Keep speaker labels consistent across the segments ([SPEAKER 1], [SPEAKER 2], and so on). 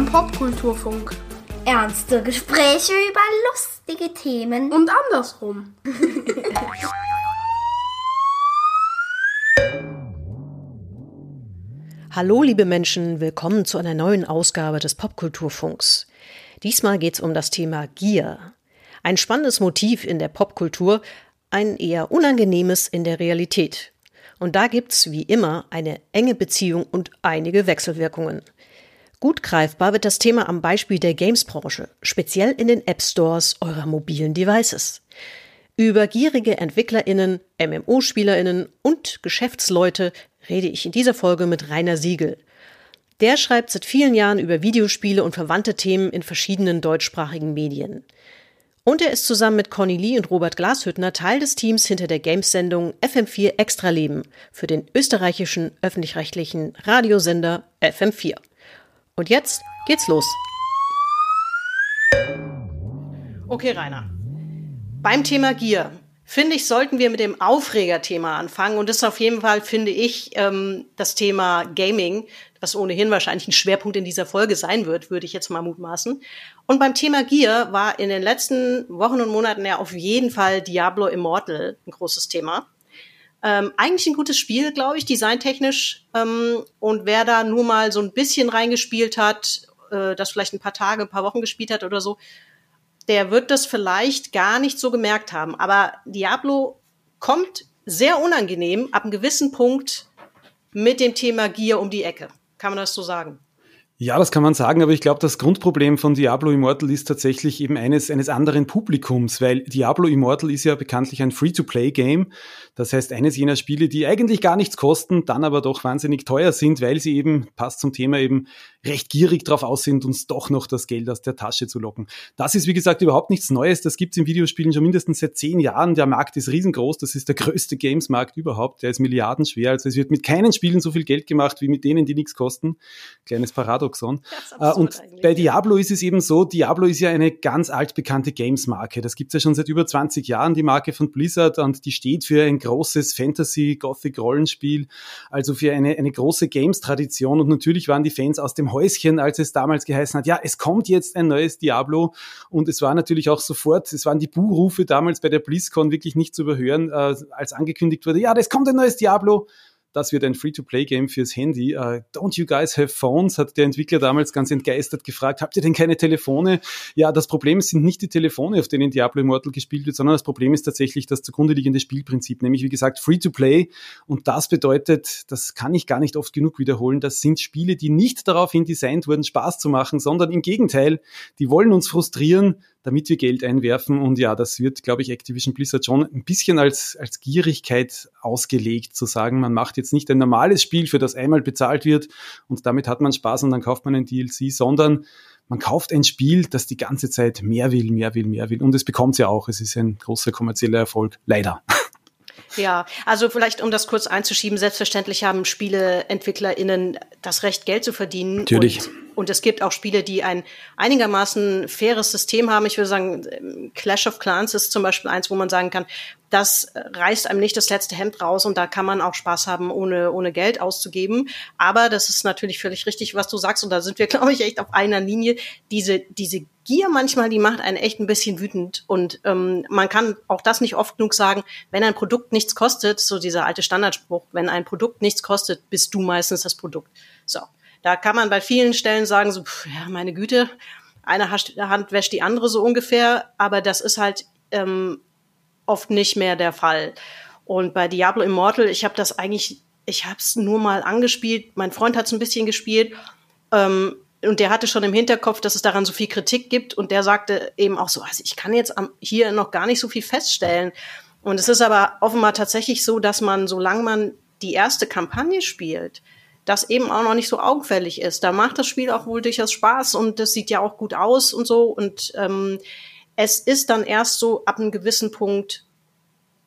[SPEAKER 1] Beim Popkulturfunk.
[SPEAKER 2] Ernste Gespräche über lustige Themen.
[SPEAKER 1] Und andersrum.
[SPEAKER 3] Hallo liebe Menschen, willkommen zu einer neuen Ausgabe des Popkulturfunks. Diesmal geht es um das Thema Gier. Ein spannendes Motiv in der Popkultur, ein eher unangenehmes in der Realität. Und da gibt's wie immer eine enge Beziehung und einige Wechselwirkungen. Gut greifbar wird das Thema am Beispiel der Games-Branche, speziell in den App Stores eurer mobilen Devices. Über gierige EntwicklerInnen, MMO-SpielerInnen und Geschäftsleute rede ich in dieser Folge mit Rainer Siegel. Der schreibt seit vielen Jahren über Videospiele und verwandte Themen in verschiedenen deutschsprachigen Medien. Und er ist zusammen mit Conny Lee und Robert Glashüttner Teil des Teams hinter der Games-Sendung FM4 Extraleben für den österreichischen öffentlich-rechtlichen Radiosender FM4. Und jetzt geht's los. Okay, Rainer. Beim Thema Gier finde ich, sollten wir mit dem Aufregerthema anfangen. Und das ist auf jeden Fall, finde ich, ähm, das Thema Gaming, was ohnehin wahrscheinlich ein Schwerpunkt in dieser Folge sein wird, würde ich jetzt mal mutmaßen. Und beim Thema Gier war in den letzten Wochen und Monaten ja auf jeden Fall Diablo Immortal ein großes Thema. Ähm, eigentlich ein gutes Spiel, glaube ich, designtechnisch. Ähm, und wer da nur mal so ein bisschen reingespielt hat, äh, das vielleicht ein paar Tage, ein paar Wochen gespielt hat oder so, der wird das vielleicht gar nicht so gemerkt haben. Aber Diablo kommt sehr unangenehm ab einem gewissen Punkt mit dem Thema Gier um die Ecke. Kann man das so sagen?
[SPEAKER 4] Ja, das kann man sagen, aber ich glaube, das Grundproblem von Diablo Immortal ist tatsächlich eben eines, eines anderen Publikums, weil Diablo Immortal ist ja bekanntlich ein Free-to-Play-Game. Das heißt, eines jener Spiele, die eigentlich gar nichts kosten, dann aber doch wahnsinnig teuer sind, weil sie eben, passt zum Thema eben, recht gierig drauf aus sind, uns doch noch das Geld aus der Tasche zu locken. Das ist, wie gesagt, überhaupt nichts Neues. Das gibt's in Videospielen schon mindestens seit zehn Jahren. Der Markt ist riesengroß. Das ist der größte Games-Markt überhaupt. Der ist milliardenschwer. Also es wird mit keinen Spielen so viel Geld gemacht, wie mit denen, die nichts kosten. Kleines Paradoxon. Äh, und bei Diablo ist es eben so, Diablo ist ja eine ganz altbekannte Games-Marke. Das gibt's ja schon seit über 20 Jahren, die Marke von Blizzard. Und die steht für ein großes Fantasy-Gothic-Rollenspiel. Also für eine, eine große Games-Tradition. Und natürlich waren die Fans aus dem Häuschen, als es damals geheißen hat, ja, es kommt jetzt ein neues Diablo. Und es war natürlich auch sofort, es waren die Buhrufe damals bei der BlizzCon wirklich nicht zu überhören, äh, als angekündigt wurde, ja, es kommt ein neues Diablo das wird ein Free-to-Play-Game fürs Handy. Uh, don't you guys have phones? Hat der Entwickler damals ganz entgeistert gefragt. Habt ihr denn keine Telefone? Ja, das Problem sind nicht die Telefone, auf denen Diablo Immortal gespielt wird, sondern das Problem ist tatsächlich das zugrunde liegende Spielprinzip, nämlich wie gesagt Free-to-Play. Und das bedeutet, das kann ich gar nicht oft genug wiederholen, das sind Spiele, die nicht daraufhin designt wurden, Spaß zu machen, sondern im Gegenteil, die wollen uns frustrieren, damit wir Geld einwerfen. Und ja, das wird, glaube ich, Activision Blizzard schon ein bisschen als, als Gierigkeit ausgelegt, zu sagen, man macht jetzt nicht ein normales Spiel, für das einmal bezahlt wird und damit hat man Spaß und dann kauft man ein DLC, sondern man kauft ein Spiel, das die ganze Zeit mehr will, mehr will, mehr will. Und es bekommt ja auch. Es ist ein großer kommerzieller Erfolg. Leider.
[SPEAKER 3] Ja, also vielleicht um das kurz einzuschieben, selbstverständlich haben SpieleentwicklerInnen das Recht, Geld zu verdienen.
[SPEAKER 4] Natürlich.
[SPEAKER 3] Und und es gibt auch Spiele, die ein einigermaßen faires System haben. Ich würde sagen, Clash of Clans ist zum Beispiel eins, wo man sagen kann, das reißt einem nicht das letzte Hemd raus und da kann man auch Spaß haben, ohne, ohne Geld auszugeben. Aber das ist natürlich völlig richtig, was du sagst. Und da sind wir, glaube ich, echt auf einer Linie. Diese, diese Gier manchmal, die macht einen echt ein bisschen wütend. Und ähm, man kann auch das nicht oft genug sagen, wenn ein Produkt nichts kostet, so dieser alte Standardspruch, wenn ein Produkt nichts kostet, bist du meistens das Produkt. So. Da kann man bei vielen Stellen sagen, so, pff, ja, meine Güte, eine Hand wäscht die andere so ungefähr, aber das ist halt ähm, oft nicht mehr der Fall. Und bei Diablo Immortal, ich habe das eigentlich, ich habe es nur mal angespielt. Mein Freund hat es ein bisschen gespielt. Ähm, und der hatte schon im Hinterkopf, dass es daran so viel Kritik gibt. Und der sagte eben auch so, also ich kann jetzt am, hier noch gar nicht so viel feststellen. Und es ist aber offenbar tatsächlich so, dass man, solange man die erste Kampagne spielt, das eben auch noch nicht so augenfällig ist. Da macht das Spiel auch wohl durchaus Spaß und das sieht ja auch gut aus und so. Und ähm, es ist dann erst so ab einem gewissen Punkt,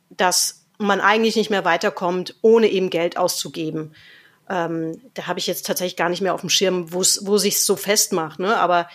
[SPEAKER 3] dass man eigentlich nicht mehr weiterkommt, ohne eben Geld auszugeben. Ähm, da habe ich jetzt tatsächlich gar nicht mehr auf dem Schirm, wo sich so festmacht. Ne? Aber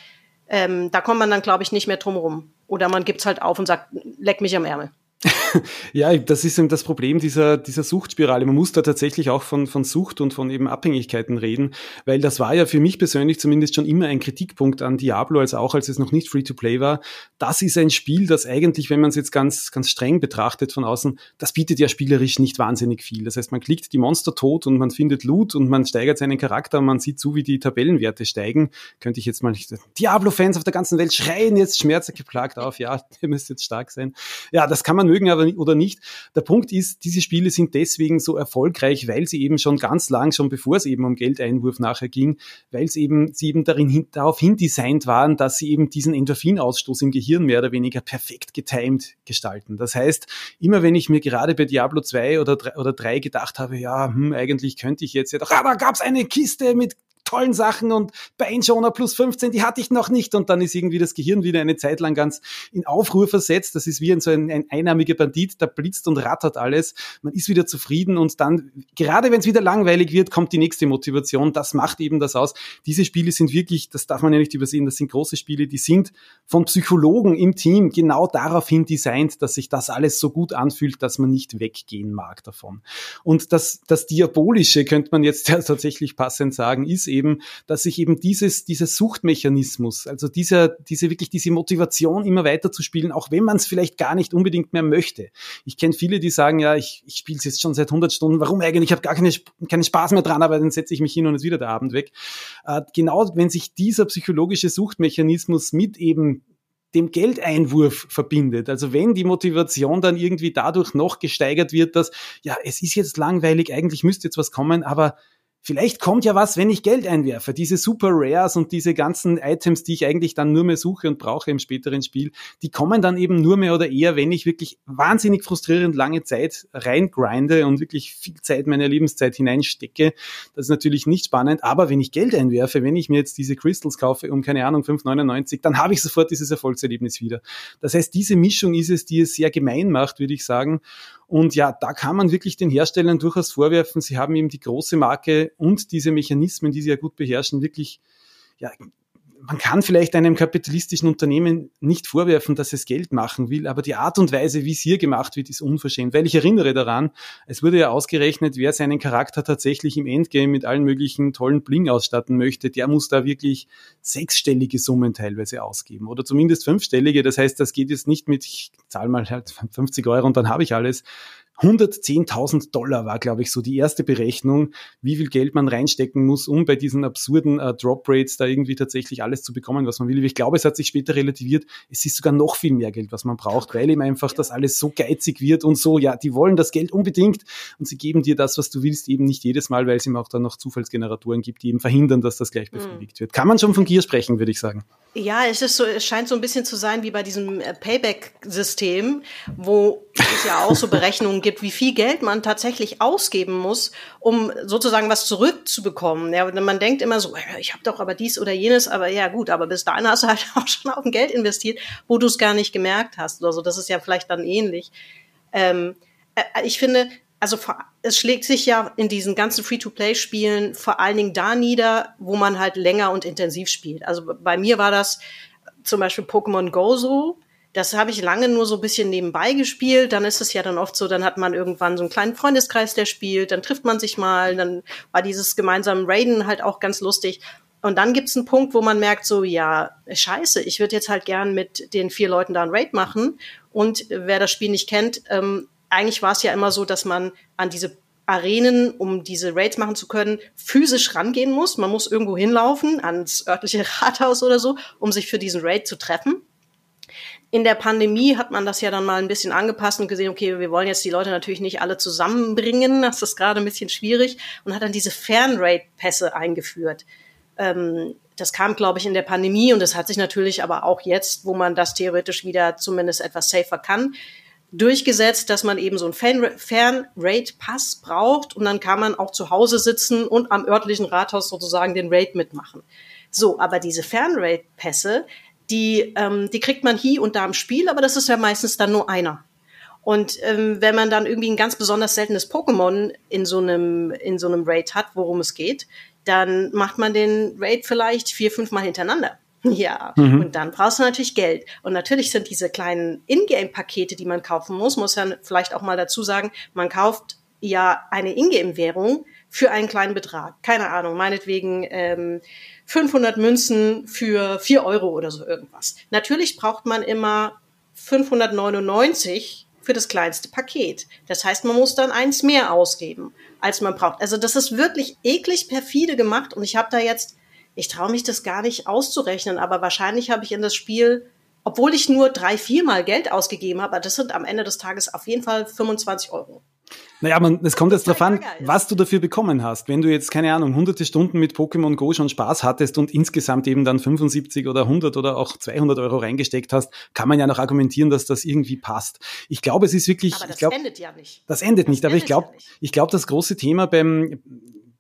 [SPEAKER 3] ähm, da kommt man dann, glaube ich, nicht mehr drum rum. Oder man gibt's halt auf und sagt, leck mich am Ärmel.
[SPEAKER 4] Ja, das ist eben das Problem dieser, dieser Suchtspirale. Man muss da tatsächlich auch von, von Sucht und von eben Abhängigkeiten reden, weil das war ja für mich persönlich zumindest schon immer ein Kritikpunkt an Diablo, als auch als es noch nicht Free-to-Play war. Das ist ein Spiel, das eigentlich, wenn man es jetzt ganz, ganz streng betrachtet von außen, das bietet ja spielerisch nicht wahnsinnig viel. Das heißt, man klickt die Monster tot und man findet Loot und man steigert seinen Charakter und man sieht zu, wie die Tabellenwerte steigen. Könnte ich jetzt mal nicht, Diablo-Fans auf der ganzen Welt schreien jetzt schmerzgeplagt auf, ja, ihr müsst jetzt stark sein. Ja, das kann man mögen aber oder nicht. Der Punkt ist, diese Spiele sind deswegen so erfolgreich, weil sie eben schon ganz lang, schon bevor es eben um Geldeinwurf nachher ging, weil es eben, sie eben darin, hin, darauf hindesignt waren, dass sie eben diesen Endorphinausstoß im Gehirn mehr oder weniger perfekt getimed gestalten. Das heißt, immer wenn ich mir gerade bei Diablo 2 oder 3, oder 3 gedacht habe, ja, hm, eigentlich könnte ich jetzt ja doch, aber gab es eine Kiste mit tollen Sachen und Beinschoner plus 15, die hatte ich noch nicht. Und dann ist irgendwie das Gehirn wieder eine Zeit lang ganz in Aufruhr versetzt. Das ist wie ein, so ein, ein einarmiger Bandit, da blitzt und rattert alles. Man ist wieder zufrieden und dann, gerade wenn es wieder langweilig wird, kommt die nächste Motivation. Das macht eben das aus. Diese Spiele sind wirklich, das darf man ja nicht übersehen, das sind große Spiele, die sind von Psychologen im Team genau daraufhin designt, dass sich das alles so gut anfühlt, dass man nicht weggehen mag davon. Und das, das Diabolische, könnte man jetzt tatsächlich passend sagen, ist eben, eben, dass sich eben dieses, dieser Suchtmechanismus, also dieser, diese wirklich diese Motivation immer weiter zu spielen, auch wenn man es vielleicht gar nicht unbedingt mehr möchte. Ich kenne viele, die sagen, ja, ich, ich spiele es jetzt schon seit 100 Stunden, warum eigentlich? Ich habe gar keine, keinen Spaß mehr dran, aber dann setze ich mich hin und ist wieder der Abend weg. Äh, genau, wenn sich dieser psychologische Suchtmechanismus mit eben dem Geldeinwurf verbindet. Also wenn die Motivation dann irgendwie dadurch noch gesteigert wird, dass, ja, es ist jetzt langweilig, eigentlich müsste jetzt was kommen, aber Vielleicht kommt ja was, wenn ich Geld einwerfe. Diese Super Rares und diese ganzen Items, die ich eigentlich dann nur mehr suche und brauche im späteren Spiel, die kommen dann eben nur mehr oder eher, wenn ich wirklich wahnsinnig frustrierend lange Zeit reingrinde und wirklich viel Zeit meiner Lebenszeit hineinstecke. Das ist natürlich nicht spannend, aber wenn ich Geld einwerfe, wenn ich mir jetzt diese Crystals kaufe um keine Ahnung 5,99, dann habe ich sofort dieses Erfolgserlebnis wieder. Das heißt, diese Mischung ist es, die es sehr gemein macht, würde ich sagen. Und ja, da kann man wirklich den Herstellern durchaus vorwerfen, sie haben eben die große Marke und diese Mechanismen, die sie ja gut beherrschen, wirklich ja, man kann vielleicht einem kapitalistischen Unternehmen nicht vorwerfen, dass es Geld machen will, aber die Art und Weise, wie es hier gemacht wird, ist unverschämt. Weil ich erinnere daran, es wurde ja ausgerechnet, wer seinen Charakter tatsächlich im Endgame mit allen möglichen tollen Bling ausstatten möchte, der muss da wirklich sechsstellige Summen teilweise ausgeben oder zumindest fünfstellige. Das heißt, das geht jetzt nicht mit, ich zahle mal halt 50 Euro und dann habe ich alles, 110.000 Dollar war, glaube ich, so die erste Berechnung, wie viel Geld man reinstecken muss, um bei diesen absurden äh, Drop Rates da irgendwie tatsächlich alles zu bekommen, was man will. Ich glaube, es hat sich später relativiert. Es ist sogar noch viel mehr Geld, was man braucht, weil ihm einfach das alles so geizig wird und so, ja, die wollen das Geld unbedingt und sie geben dir das, was du willst, eben nicht jedes Mal, weil es ihm auch dann noch Zufallsgeneratoren gibt, die eben verhindern, dass das gleich befriedigt mhm. wird. Kann man schon von Gier sprechen, würde ich sagen.
[SPEAKER 3] Ja, es ist so, es scheint so ein bisschen zu sein wie bei diesem äh, Payback-System, wo es ja auch so Berechnungen gibt, wie viel Geld man tatsächlich ausgeben muss, um sozusagen was zurückzubekommen. Ja, man denkt immer so, ich habe doch aber dies oder jenes, aber ja gut, aber bis dahin hast du halt auch schon auf ein Geld investiert, wo du es gar nicht gemerkt hast oder so. Das ist ja vielleicht dann ähnlich. Ähm, äh, ich finde, also es schlägt sich ja in diesen ganzen Free-to-Play-Spielen vor allen Dingen da nieder, wo man halt länger und intensiv spielt. Also bei mir war das zum Beispiel Pokémon Go so. Das habe ich lange nur so ein bisschen nebenbei gespielt. Dann ist es ja dann oft so, dann hat man irgendwann so einen kleinen Freundeskreis, der spielt, dann trifft man sich mal, dann war dieses gemeinsame Raiden halt auch ganz lustig. Und dann gibt's einen Punkt, wo man merkt, so, ja, scheiße, ich würde jetzt halt gern mit den vier Leuten da einen Raid machen. Und wer das Spiel nicht kennt, ähm, eigentlich war es ja immer so, dass man an diese Arenen, um diese Raids machen zu können, physisch rangehen muss. Man muss irgendwo hinlaufen, ans örtliche Rathaus oder so, um sich für diesen Raid zu treffen. In der Pandemie hat man das ja dann mal ein bisschen angepasst und gesehen, okay, wir wollen jetzt die Leute natürlich nicht alle zusammenbringen, das ist gerade ein bisschen schwierig und hat dann diese Fernraid-Pässe eingeführt. Ähm, das kam, glaube ich, in der Pandemie und das hat sich natürlich aber auch jetzt, wo man das theoretisch wieder zumindest etwas safer kann, durchgesetzt, dass man eben so einen Fern-Raid-Pass braucht und dann kann man auch zu Hause sitzen und am örtlichen Rathaus sozusagen den Raid mitmachen. So, aber diese Fern-Raid-Pässe, die, ähm, die kriegt man hier und da im Spiel, aber das ist ja meistens dann nur einer. Und ähm, wenn man dann irgendwie ein ganz besonders seltenes Pokémon in so einem in so einem Raid hat, worum es geht, dann macht man den Raid vielleicht vier, fünf Mal hintereinander. Ja, mhm. und dann brauchst du natürlich Geld. Und natürlich sind diese kleinen Ingame-Pakete, die man kaufen muss, muss ja vielleicht auch mal dazu sagen, man kauft ja eine Ingame-Währung für einen kleinen Betrag. Keine Ahnung, meinetwegen ähm, 500 Münzen für 4 Euro oder so irgendwas. Natürlich braucht man immer 599 für das kleinste Paket. Das heißt, man muss dann eins mehr ausgeben, als man braucht. Also das ist wirklich eklig perfide gemacht und ich habe da jetzt, ich traue mich das gar nicht auszurechnen, aber wahrscheinlich habe ich in das Spiel, obwohl ich nur drei, viermal Geld ausgegeben habe, das sind am Ende des Tages auf jeden Fall 25 Euro.
[SPEAKER 4] Naja, man, es kommt jetzt darauf an, was du dafür bekommen hast. Wenn du jetzt, keine Ahnung, hunderte Stunden mit Pokémon Go schon Spaß hattest und insgesamt eben dann 75 oder 100 oder auch 200 Euro reingesteckt hast, kann man ja noch argumentieren, dass das irgendwie passt. Ich glaube, es ist wirklich...
[SPEAKER 3] Aber das
[SPEAKER 4] glaub,
[SPEAKER 3] endet ja nicht.
[SPEAKER 4] Das endet das nicht, aber ich glaube, ja ich glaube, das große Thema beim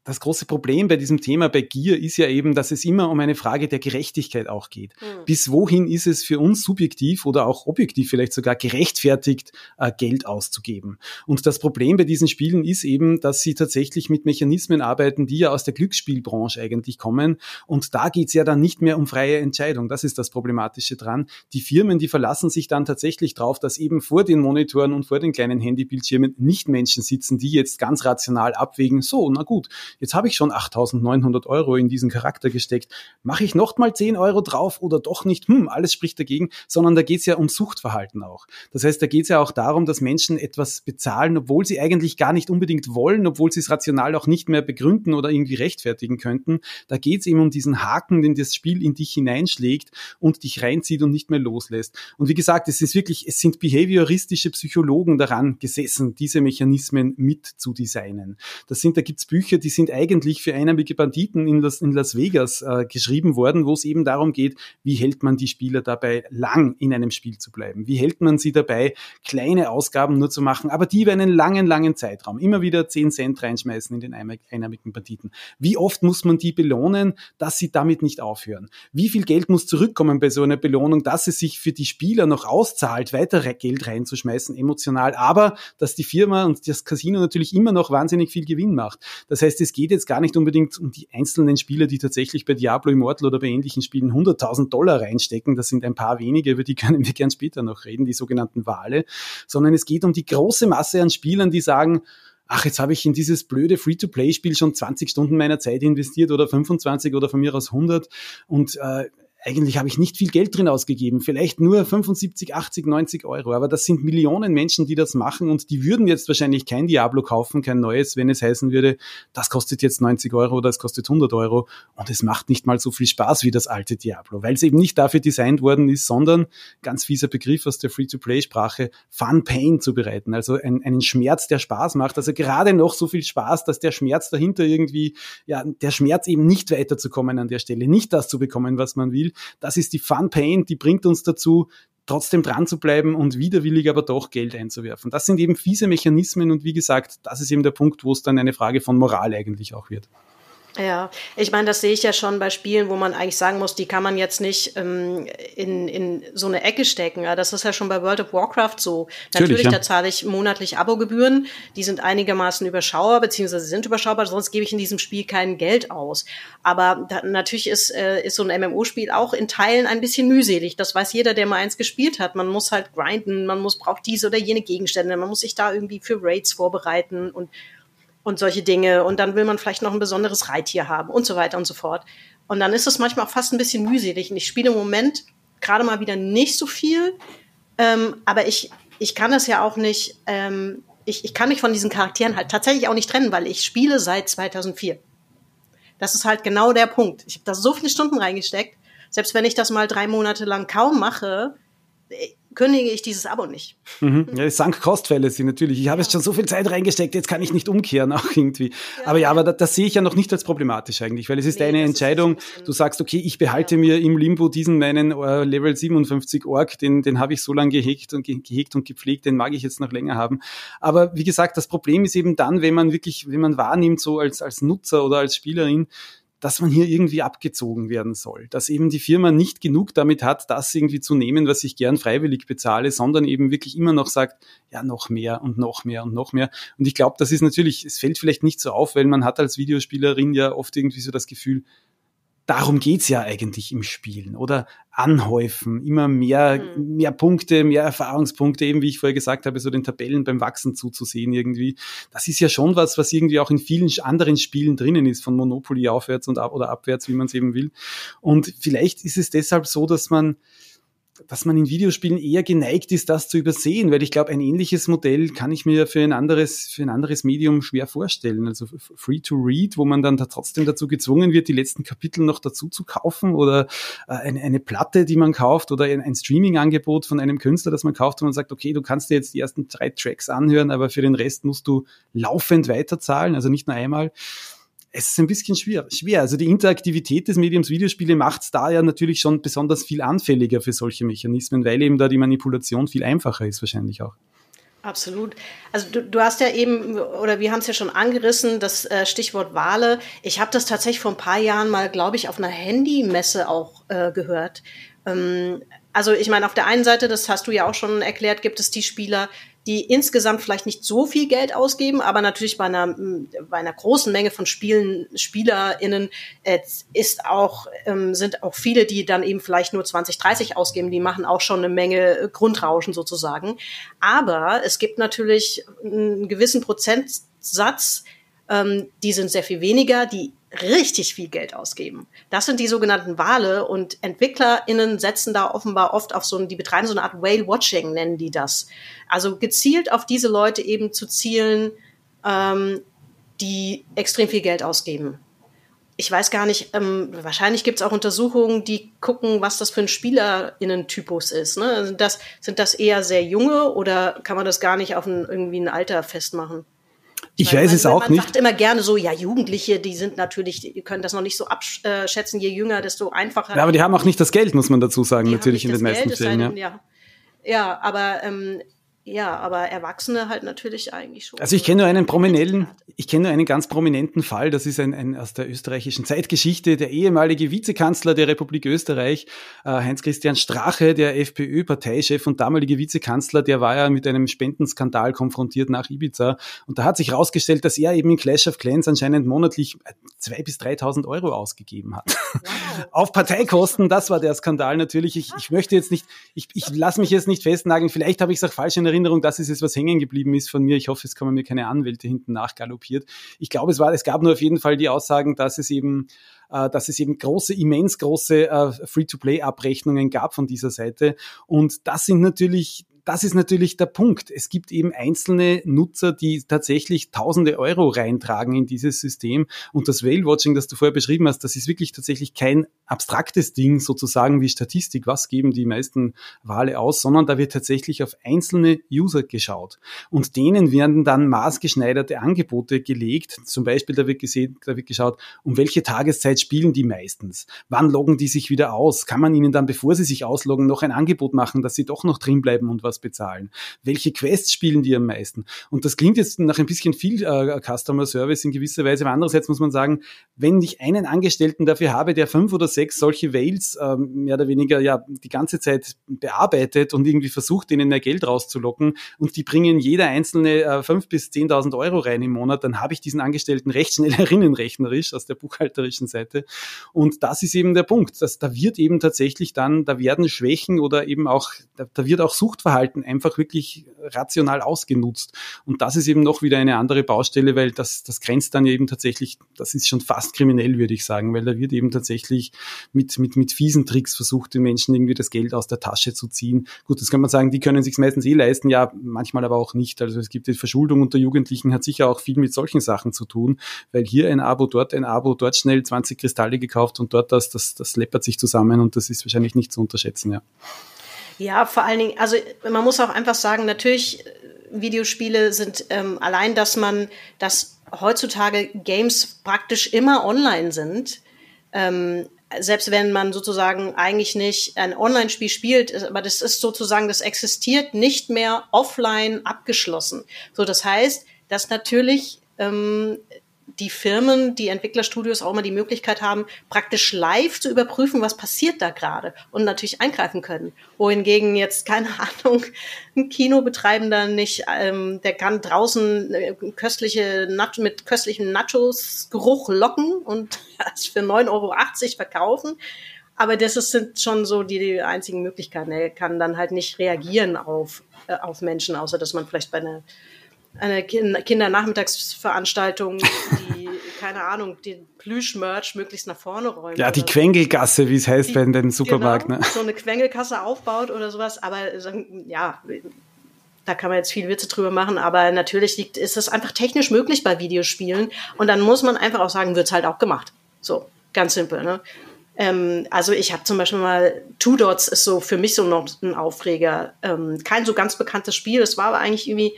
[SPEAKER 4] das große Problem bei diesem Thema bei Gier ist ja eben, dass es immer um eine Frage der Gerechtigkeit auch geht. Mhm. Bis wohin ist es für uns subjektiv oder auch objektiv vielleicht sogar gerechtfertigt, äh, Geld auszugeben? Und das Problem bei diesen Spielen ist eben, dass sie tatsächlich mit Mechanismen arbeiten, die ja aus der Glücksspielbranche eigentlich kommen. Und da geht's ja dann nicht mehr um freie Entscheidung. Das ist das Problematische dran. Die Firmen, die verlassen sich dann tatsächlich drauf, dass eben vor den Monitoren und vor den kleinen Handybildschirmen nicht Menschen sitzen, die jetzt ganz rational abwägen, so, na gut, jetzt habe ich schon 8.900 Euro in diesen Charakter gesteckt. Mache ich noch mal 10 Euro drauf oder doch nicht? Hm, alles spricht dagegen, sondern da geht es ja um Suchtverhalten auch. Das heißt, da geht es ja auch darum, dass Menschen etwas bezahlen, obwohl sie eigentlich gar nicht unbedingt wollen, obwohl sie es rational auch nicht mehr begründen oder irgendwie rechtfertigen könnten. Da geht es eben um diesen Haken, den das Spiel in dich hineinschlägt und dich reinzieht und nicht mehr loslässt. Und wie gesagt, es ist wirklich, es sind behavioristische Psychologen daran gesessen, diese Mechanismen mit zu designen. Das sind, da gibt's Bücher, die sind sind eigentlich für einarmige Banditen in Las, in Las Vegas äh, geschrieben worden, wo es eben darum geht, wie hält man die Spieler dabei, lang in einem Spiel zu bleiben? Wie hält man sie dabei, kleine Ausgaben nur zu machen, aber die über einen langen, langen Zeitraum immer wieder 10 Cent reinschmeißen in den einarmigen Banditen? Wie oft muss man die belohnen, dass sie damit nicht aufhören? Wie viel Geld muss zurückkommen bei so einer Belohnung, dass es sich für die Spieler noch auszahlt, weiter Geld reinzuschmeißen, emotional, aber dass die Firma und das Casino natürlich immer noch wahnsinnig viel Gewinn macht. Das heißt, es geht jetzt gar nicht unbedingt um die einzelnen Spieler, die tatsächlich bei Diablo Immortal oder bei ähnlichen Spielen 100.000 Dollar reinstecken. Das sind ein paar wenige, über die können wir gern später noch reden, die sogenannten Wale. Sondern es geht um die große Masse an Spielern, die sagen, ach, jetzt habe ich in dieses blöde Free-to-Play-Spiel schon 20 Stunden meiner Zeit investiert oder 25 oder von mir aus 100 und äh, eigentlich habe ich nicht viel Geld drin ausgegeben, vielleicht nur 75, 80, 90 Euro, aber das sind Millionen Menschen, die das machen und die würden jetzt wahrscheinlich kein Diablo kaufen, kein neues, wenn es heißen würde, das kostet jetzt 90 Euro oder es kostet 100 Euro. Und es macht nicht mal so viel Spaß wie das alte Diablo, weil es eben nicht dafür designt worden ist, sondern, ganz fieser Begriff aus der Free-to-Play-Sprache, Fun Pain zu bereiten, also ein, einen Schmerz, der Spaß macht, also gerade noch so viel Spaß, dass der Schmerz dahinter irgendwie, ja, der Schmerz eben nicht weiterzukommen an der Stelle, nicht das zu bekommen, was man will, das ist die Fun Pain, die bringt uns dazu, trotzdem dran zu bleiben und widerwillig aber doch Geld einzuwerfen. Das sind eben fiese Mechanismen und wie gesagt, das ist eben der Punkt, wo es dann eine Frage von Moral eigentlich auch wird.
[SPEAKER 3] Ja, ich meine, das sehe ich ja schon bei Spielen, wo man eigentlich sagen muss, die kann man jetzt nicht ähm, in, in so eine Ecke stecken. Ja, das ist ja schon bei World of Warcraft so. Natürlich, Natürlich ja. da zahle ich monatlich Abogebühren, die sind einigermaßen überschaubar, beziehungsweise sind überschaubar, sonst gebe ich in diesem Spiel kein Geld aus. Aber da, natürlich ist, äh, ist so ein MMO-Spiel auch in Teilen ein bisschen mühselig. Das weiß jeder, der mal eins gespielt hat. Man muss halt grinden, man muss braucht diese oder jene Gegenstände, man muss sich da irgendwie für Raids vorbereiten und und solche Dinge. Und dann will man vielleicht noch ein besonderes Reittier haben und so weiter und so fort. Und dann ist es manchmal auch fast ein bisschen mühselig. Und ich spiele im Moment gerade mal wieder nicht so viel. Ähm, aber ich, ich kann das ja auch nicht, ähm, ich, ich kann mich von diesen Charakteren halt tatsächlich auch nicht trennen, weil ich spiele seit 2004. Das ist halt genau der Punkt. Ich habe da so viele Stunden reingesteckt. Selbst wenn ich das mal drei Monate lang kaum mache, kündige ich dieses Abo nicht.
[SPEAKER 4] Mhm. Ja, Sank-Kostfälle sind natürlich. Ich habe ja. jetzt schon so viel Zeit reingesteckt, jetzt kann ich nicht umkehren auch irgendwie. Ja, aber ja, aber das, das, sehe ich ja noch nicht als problematisch eigentlich, weil es ist nee, eine Entscheidung. Ist du sagst, okay, ich behalte mir im Limbo diesen meinen uh, Level 57 Org, den, den habe ich so lange gehegt und gehegt und gepflegt, den mag ich jetzt noch länger haben. Aber wie gesagt, das Problem ist eben dann, wenn man wirklich, wenn man wahrnimmt, so als, als Nutzer oder als Spielerin, dass man hier irgendwie abgezogen werden soll. Dass eben die Firma nicht genug damit hat, das irgendwie zu nehmen, was ich gern freiwillig bezahle, sondern eben wirklich immer noch sagt, ja, noch mehr und noch mehr und noch mehr. Und ich glaube, das ist natürlich, es fällt vielleicht nicht so auf, weil man hat als Videospielerin ja oft irgendwie so das Gefühl, darum geht's ja eigentlich im Spielen, oder? Anhäufen, immer mehr, mhm. mehr Punkte, mehr Erfahrungspunkte, eben wie ich vorher gesagt habe, so den Tabellen beim Wachsen zuzusehen irgendwie. Das ist ja schon was, was irgendwie auch in vielen anderen Spielen drinnen ist, von Monopoly aufwärts und ab oder abwärts, wie man es eben will. Und vielleicht ist es deshalb so, dass man dass man in Videospielen eher geneigt ist, das zu übersehen, weil ich glaube, ein ähnliches Modell kann ich mir für ein anderes, für ein anderes Medium schwer vorstellen. Also free to read, wo man dann da trotzdem dazu gezwungen wird, die letzten Kapitel noch dazu zu kaufen oder äh, eine, eine Platte, die man kauft oder ein, ein Streaming-Angebot von einem Künstler, das man kauft, wo man sagt, okay, du kannst dir jetzt die ersten drei Tracks anhören, aber für den Rest musst du laufend weiterzahlen, also nicht nur einmal es ist ein bisschen schwer. Also die Interaktivität des Mediums Videospiele macht es da ja natürlich schon besonders viel anfälliger für solche Mechanismen, weil eben da die Manipulation viel einfacher ist wahrscheinlich auch.
[SPEAKER 3] Absolut. Also du, du hast ja eben, oder wir haben es ja schon angerissen, das äh, Stichwort Wale. Ich habe das tatsächlich vor ein paar Jahren mal, glaube ich, auf einer Handymesse auch äh, gehört. Ähm, also ich meine, auf der einen Seite, das hast du ja auch schon erklärt, gibt es die Spieler, die insgesamt vielleicht nicht so viel Geld ausgeben, aber natürlich bei einer, bei einer großen Menge von Spielen, SpielerInnen äh, ist auch, ähm, sind auch viele, die dann eben vielleicht nur 20, 30 ausgeben, die machen auch schon eine Menge Grundrauschen sozusagen. Aber es gibt natürlich einen gewissen Prozentsatz, ähm, die sind sehr viel weniger, die richtig viel Geld ausgeben. Das sind die sogenannten Wale und EntwicklerInnen setzen da offenbar oft auf so ein, die betreiben so eine Art Whale Watching, nennen die das. Also gezielt auf diese Leute eben zu zielen, ähm, die extrem viel Geld ausgeben. Ich weiß gar nicht, ähm, wahrscheinlich gibt es auch Untersuchungen, die gucken, was das für ein SpielerInnen-Typus ist. Ne? Sind, das, sind das eher sehr junge oder kann man das gar nicht auf ein, irgendwie ein Alter festmachen?
[SPEAKER 4] Ich weiß es auch
[SPEAKER 3] man
[SPEAKER 4] nicht.
[SPEAKER 3] Man sagt immer gerne so, ja, Jugendliche, die sind natürlich, die können das noch nicht so abschätzen. Je jünger, desto einfacher.
[SPEAKER 4] Ja, aber die haben auch nicht das Geld, muss man dazu sagen, die natürlich in den meisten Fällen.
[SPEAKER 3] Ja. ja, aber ähm, ja, aber Erwachsene halt natürlich eigentlich schon.
[SPEAKER 4] Also ich kenne nur einen prominenten, ich kenne nur einen ganz prominenten Fall, das ist ein, ein aus der österreichischen Zeitgeschichte, der ehemalige Vizekanzler der Republik Österreich, äh, Heinz-Christian Strache, der FPÖ-Parteichef und damalige Vizekanzler, der war ja mit einem Spendenskandal konfrontiert nach Ibiza und da hat sich herausgestellt, dass er eben in Clash of Clans anscheinend monatlich zwei bis 3.000 Euro ausgegeben hat. Wow. Auf Parteikosten, das war der Skandal natürlich. Ich, ich möchte jetzt nicht, ich, ich lasse mich jetzt nicht festnageln, vielleicht habe ich es auch falsch in Erinnerung, Erinnerung, das ist es, was hängen geblieben ist von mir. Ich hoffe, es kommen mir keine Anwälte hinten nachgaloppiert. Ich glaube, es war, es gab nur auf jeden Fall die Aussagen, dass es eben äh, dass es eben große, immens große äh, Free-to-Play-Abrechnungen gab von dieser Seite. Und das sind natürlich das ist natürlich der Punkt. Es gibt eben einzelne Nutzer, die tatsächlich tausende Euro reintragen in dieses System. Und das Whale-Watching, das du vorher beschrieben hast, das ist wirklich tatsächlich kein abstraktes Ding sozusagen wie Statistik. Was geben die meisten Wale aus? Sondern da wird tatsächlich auf einzelne User geschaut. Und denen werden dann maßgeschneiderte Angebote gelegt. Zum Beispiel, da wird gesehen, da wird geschaut, um welche Tageszeit spielen die meistens? Wann loggen die sich wieder aus? Kann man ihnen dann, bevor sie sich ausloggen, noch ein Angebot machen, dass sie doch noch drin bleiben und was was bezahlen? Welche Quests spielen die am meisten? Und das klingt jetzt nach ein bisschen viel äh, Customer Service in gewisser Weise, aber andererseits muss man sagen, wenn ich einen Angestellten dafür habe, der fünf oder sechs solche Whales äh, mehr oder weniger ja die ganze Zeit bearbeitet und irgendwie versucht, denen mehr Geld rauszulocken und die bringen jeder einzelne äh, bis zehntausend Euro rein im Monat, dann habe ich diesen Angestellten recht schnell rechnerisch aus der buchhalterischen Seite. Und das ist eben der Punkt, dass da wird eben tatsächlich dann, da werden Schwächen oder eben auch, da, da wird auch Suchtverhalten Verhalten einfach wirklich rational ausgenutzt. Und das ist eben noch wieder eine andere Baustelle, weil das, das grenzt dann eben tatsächlich, das ist schon fast kriminell, würde ich sagen, weil da wird eben tatsächlich mit, mit, mit fiesen Tricks versucht, den Menschen irgendwie das Geld aus der Tasche zu ziehen. Gut, das kann man sagen, die können sich meistens eh leisten, ja, manchmal aber auch nicht. Also es gibt die Verschuldung unter Jugendlichen, hat sicher auch viel mit solchen Sachen zu tun, weil hier ein Abo, dort ein Abo, dort schnell 20 Kristalle gekauft und dort das, das, das läppert sich zusammen und das ist wahrscheinlich nicht zu unterschätzen, ja.
[SPEAKER 3] Ja, vor allen Dingen, also man muss auch einfach sagen, natürlich, äh, Videospiele sind ähm, allein, dass man, dass heutzutage Games praktisch immer online sind. Ähm, selbst wenn man sozusagen eigentlich nicht ein Online-Spiel spielt, aber das ist sozusagen, das existiert nicht mehr offline abgeschlossen. So, das heißt, dass natürlich ähm, die Firmen, die Entwicklerstudios auch immer die Möglichkeit haben, praktisch live zu überprüfen, was passiert da gerade und natürlich eingreifen können. Wohingegen jetzt, keine Ahnung, ein Kinobetreibender nicht, ähm, der kann draußen äh, köstliche Nach mit köstlichen Nachos Geruch locken und das für 9,80 Euro verkaufen. Aber das ist, sind schon so die, die einzigen Möglichkeiten. Er kann dann halt nicht reagieren auf, äh, auf Menschen, außer dass man vielleicht bei einer, einer Kindernachmittagsveranstaltung, die, keine Ahnung, den Plüschmerch möglichst nach vorne räumt.
[SPEAKER 4] Ja, die Quengelgasse, wie es heißt die, bei dem Supermarkt.
[SPEAKER 3] Genau,
[SPEAKER 4] ne?
[SPEAKER 3] So eine Quengelkasse aufbaut oder sowas. Aber ja, da kann man jetzt viel Witze drüber machen, aber natürlich liegt, ist es einfach technisch möglich bei Videospielen. Und dann muss man einfach auch sagen, wird's halt auch gemacht. So, ganz simpel. Ne? Ähm, also ich habe zum Beispiel mal Two Dots ist so für mich so noch ein Aufreger. Ähm, kein so ganz bekanntes Spiel, das war aber eigentlich irgendwie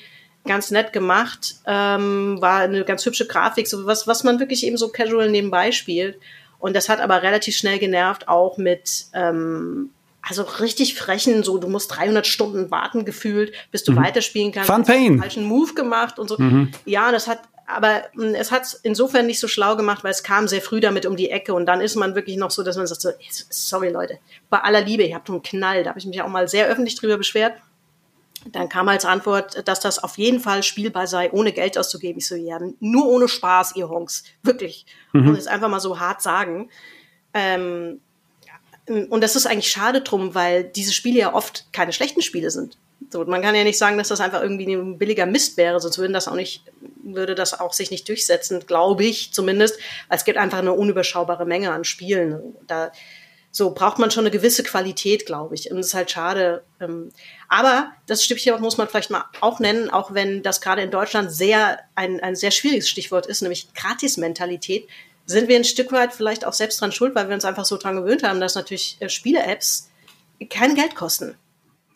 [SPEAKER 3] ganz nett gemacht, ähm, war eine ganz hübsche Grafik, so was, was man wirklich eben so casual nebenbei spielt. Und das hat aber relativ schnell genervt, auch mit ähm, also richtig frechen, so du musst 300 Stunden warten gefühlt, bis du mhm. weiterspielen kannst.
[SPEAKER 4] Fun Pain.
[SPEAKER 3] Falschen Move gemacht und so. Mhm. Ja, das hat aber hm, es hat insofern nicht so schlau gemacht, weil es kam sehr früh damit um die Ecke und dann ist man wirklich noch so, dass man sagt so, sorry Leute, bei aller Liebe, ihr habt einen Knall, da habe ich mich auch mal sehr öffentlich drüber beschwert. Dann kam als Antwort, dass das auf jeden Fall spielbar sei, ohne Geld auszugeben. Ich so, ja, nur ohne Spaß, ihr Honks. Wirklich. Mhm. Und es einfach mal so hart sagen. Ähm, und das ist eigentlich schade drum, weil diese Spiele ja oft keine schlechten Spiele sind. So, man kann ja nicht sagen, dass das einfach irgendwie ein billiger Mist wäre, sonst würden das auch nicht, würde das auch sich nicht durchsetzen, glaube ich zumindest. Es gibt einfach eine unüberschaubare Menge an Spielen. Da so braucht man schon eine gewisse Qualität, glaube ich. Und es ist halt schade. Ähm, aber das Stückchen muss man vielleicht mal auch nennen, auch wenn das gerade in Deutschland sehr ein, ein sehr schwieriges Stichwort ist, nämlich Gratis-Mentalität sind wir ein Stück weit vielleicht auch selbst dran schuld, weil wir uns einfach so dran gewöhnt haben, dass natürlich äh, Spiele-Apps kein Geld kosten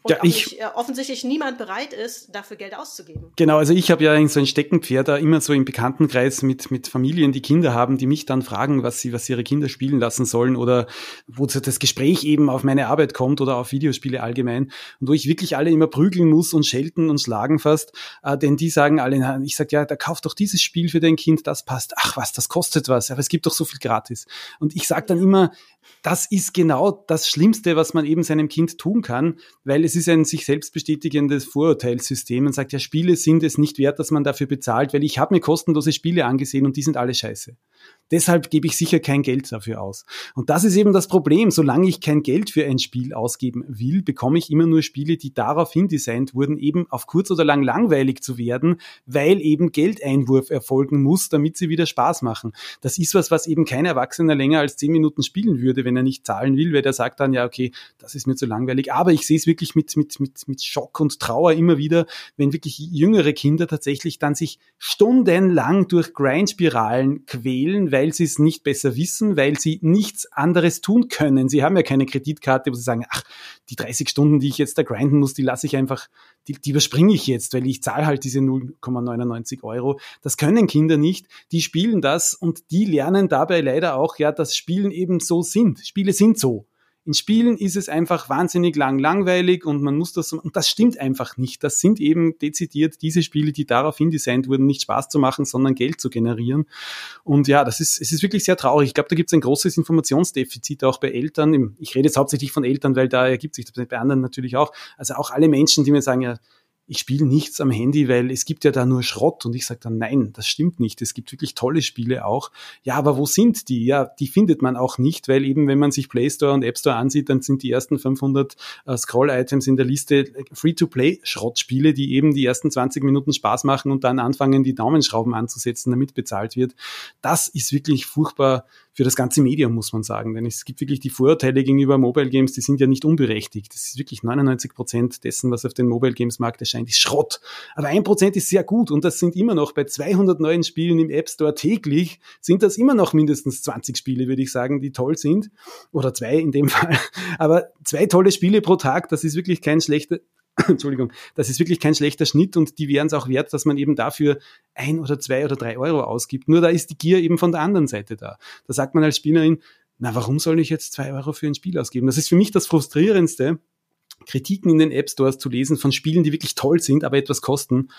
[SPEAKER 3] und ja, ich, nicht, äh, offensichtlich niemand bereit ist, dafür Geld auszugeben.
[SPEAKER 4] Genau, also ich habe ja so ein Steckenpferd da immer so im Bekanntenkreis mit, mit Familien, die Kinder haben, die mich dann fragen, was sie, was ihre Kinder spielen lassen sollen oder wo das Gespräch eben auf meine Arbeit kommt oder auf Videospiele allgemein und wo ich wirklich alle immer prügeln muss und schelten und schlagen fast, äh, denn die sagen alle, ich sag ja, da kauf doch dieses Spiel für dein Kind, das passt. Ach was, das kostet was, aber es gibt doch so viel gratis. Und ich sag dann immer, das ist genau das Schlimmste, was man eben seinem Kind tun kann, weil es ist ein sich selbst bestätigendes Vorurteilssystem. Man sagt, ja, Spiele sind es nicht wert, dass man dafür bezahlt, weil ich habe mir kostenlose Spiele angesehen und die sind alle scheiße. Deshalb gebe ich sicher kein Geld dafür aus. Und das ist eben das Problem. Solange ich kein Geld für ein Spiel ausgeben will, bekomme ich immer nur Spiele, die daraufhin designt wurden, eben auf kurz oder lang langweilig zu werden, weil eben Geldeinwurf erfolgen muss, damit sie wieder Spaß machen. Das ist was, was eben kein Erwachsener länger als zehn Minuten spielen würde, wenn er nicht zahlen will, weil der sagt dann, ja, okay, das ist mir zu langweilig. Aber ich sehe es wirklich mit, mit, mit, mit Schock und Trauer immer wieder, wenn wirklich jüngere Kinder tatsächlich dann sich stundenlang durch Grindspiralen quälen, weil sie es nicht besser wissen, weil sie nichts anderes tun können. Sie haben ja keine Kreditkarte, wo sie sagen, ach, die 30 Stunden, die ich jetzt da grinden muss, die lasse ich einfach, die, die überspringe ich jetzt, weil ich zahle halt diese 0,99 Euro. Das können Kinder nicht. Die spielen das und die lernen dabei leider auch, ja, dass Spielen eben so sind. Spiele sind so. In Spielen ist es einfach wahnsinnig lang langweilig und man muss das, und das stimmt einfach nicht. Das sind eben dezidiert diese Spiele, die daraufhin designt wurden, nicht Spaß zu machen, sondern Geld zu generieren. Und ja, das ist, es ist wirklich sehr traurig. Ich glaube, da gibt es ein großes Informationsdefizit auch bei Eltern. Ich rede jetzt hauptsächlich von Eltern, weil da ergibt sich das bei anderen natürlich auch. Also auch alle Menschen, die mir sagen, ja, ich spiele nichts am Handy, weil es gibt ja da nur Schrott. Und ich sage dann, nein, das stimmt nicht. Es gibt wirklich tolle Spiele auch. Ja, aber wo sind die? Ja, die findet man auch nicht, weil eben, wenn man sich Play Store und App Store ansieht, dann sind die ersten 500 äh, Scroll-Items in der Liste Free-to-Play-Schrottspiele, die eben die ersten 20 Minuten Spaß machen und dann anfangen, die Daumenschrauben anzusetzen, damit bezahlt wird. Das ist wirklich furchtbar für das ganze Medium, muss man sagen. Denn es gibt wirklich die Vorurteile gegenüber Mobile Games, die sind ja nicht unberechtigt. Das ist wirklich 99 Prozent dessen, was auf den Mobile Games Markt erscheint, ist Schrott. Aber ein Prozent ist sehr gut und das sind immer noch bei 200 neuen Spielen im App Store täglich, sind das immer noch mindestens 20 Spiele, würde ich sagen, die toll sind. Oder zwei in dem Fall. Aber zwei tolle Spiele pro Tag, das ist wirklich kein schlechter, Entschuldigung, das ist wirklich kein schlechter Schnitt und die wären es auch wert, dass man eben dafür ein oder zwei oder drei Euro ausgibt. Nur da ist die Gier eben von der anderen Seite da. Da sagt man als Spielerin, na, warum soll ich jetzt zwei Euro für ein Spiel ausgeben? Das ist für mich das Frustrierendste, Kritiken in den App Stores zu lesen von Spielen, die wirklich toll sind, aber etwas kosten.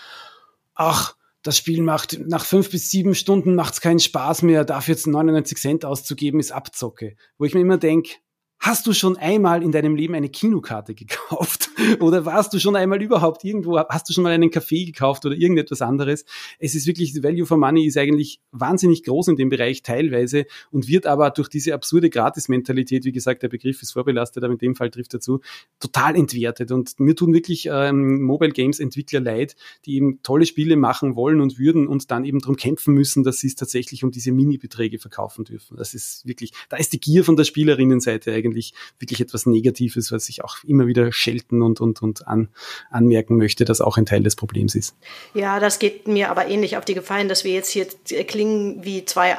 [SPEAKER 4] Ach, das Spiel macht nach fünf bis sieben Stunden macht's keinen Spaß mehr, dafür jetzt 99 Cent auszugeben, ist Abzocke. Wo ich mir immer denke, Hast du schon einmal in deinem Leben eine Kinokarte gekauft? Oder warst du schon einmal überhaupt irgendwo, hast du schon mal einen Kaffee gekauft oder irgendetwas anderes? Es ist wirklich, Value for Money ist eigentlich wahnsinnig groß in dem Bereich teilweise und wird aber durch diese absurde Gratis-Mentalität, wie gesagt, der Begriff ist vorbelastet, aber in dem Fall trifft dazu, total entwertet. Und mir tun wirklich ähm, Mobile Games Entwickler leid, die eben tolle Spiele machen wollen und würden und dann eben darum kämpfen müssen, dass sie es tatsächlich um diese Mini-Beträge verkaufen dürfen. Das ist wirklich, da ist die Gier von der Spielerinnenseite eigentlich eigentlich wirklich etwas Negatives, was ich auch immer wieder schelten und, und, und an, anmerken möchte, dass auch ein Teil des Problems ist.
[SPEAKER 3] Ja, das geht mir aber ähnlich auf die Gefallen, dass wir jetzt hier klingen wie zwei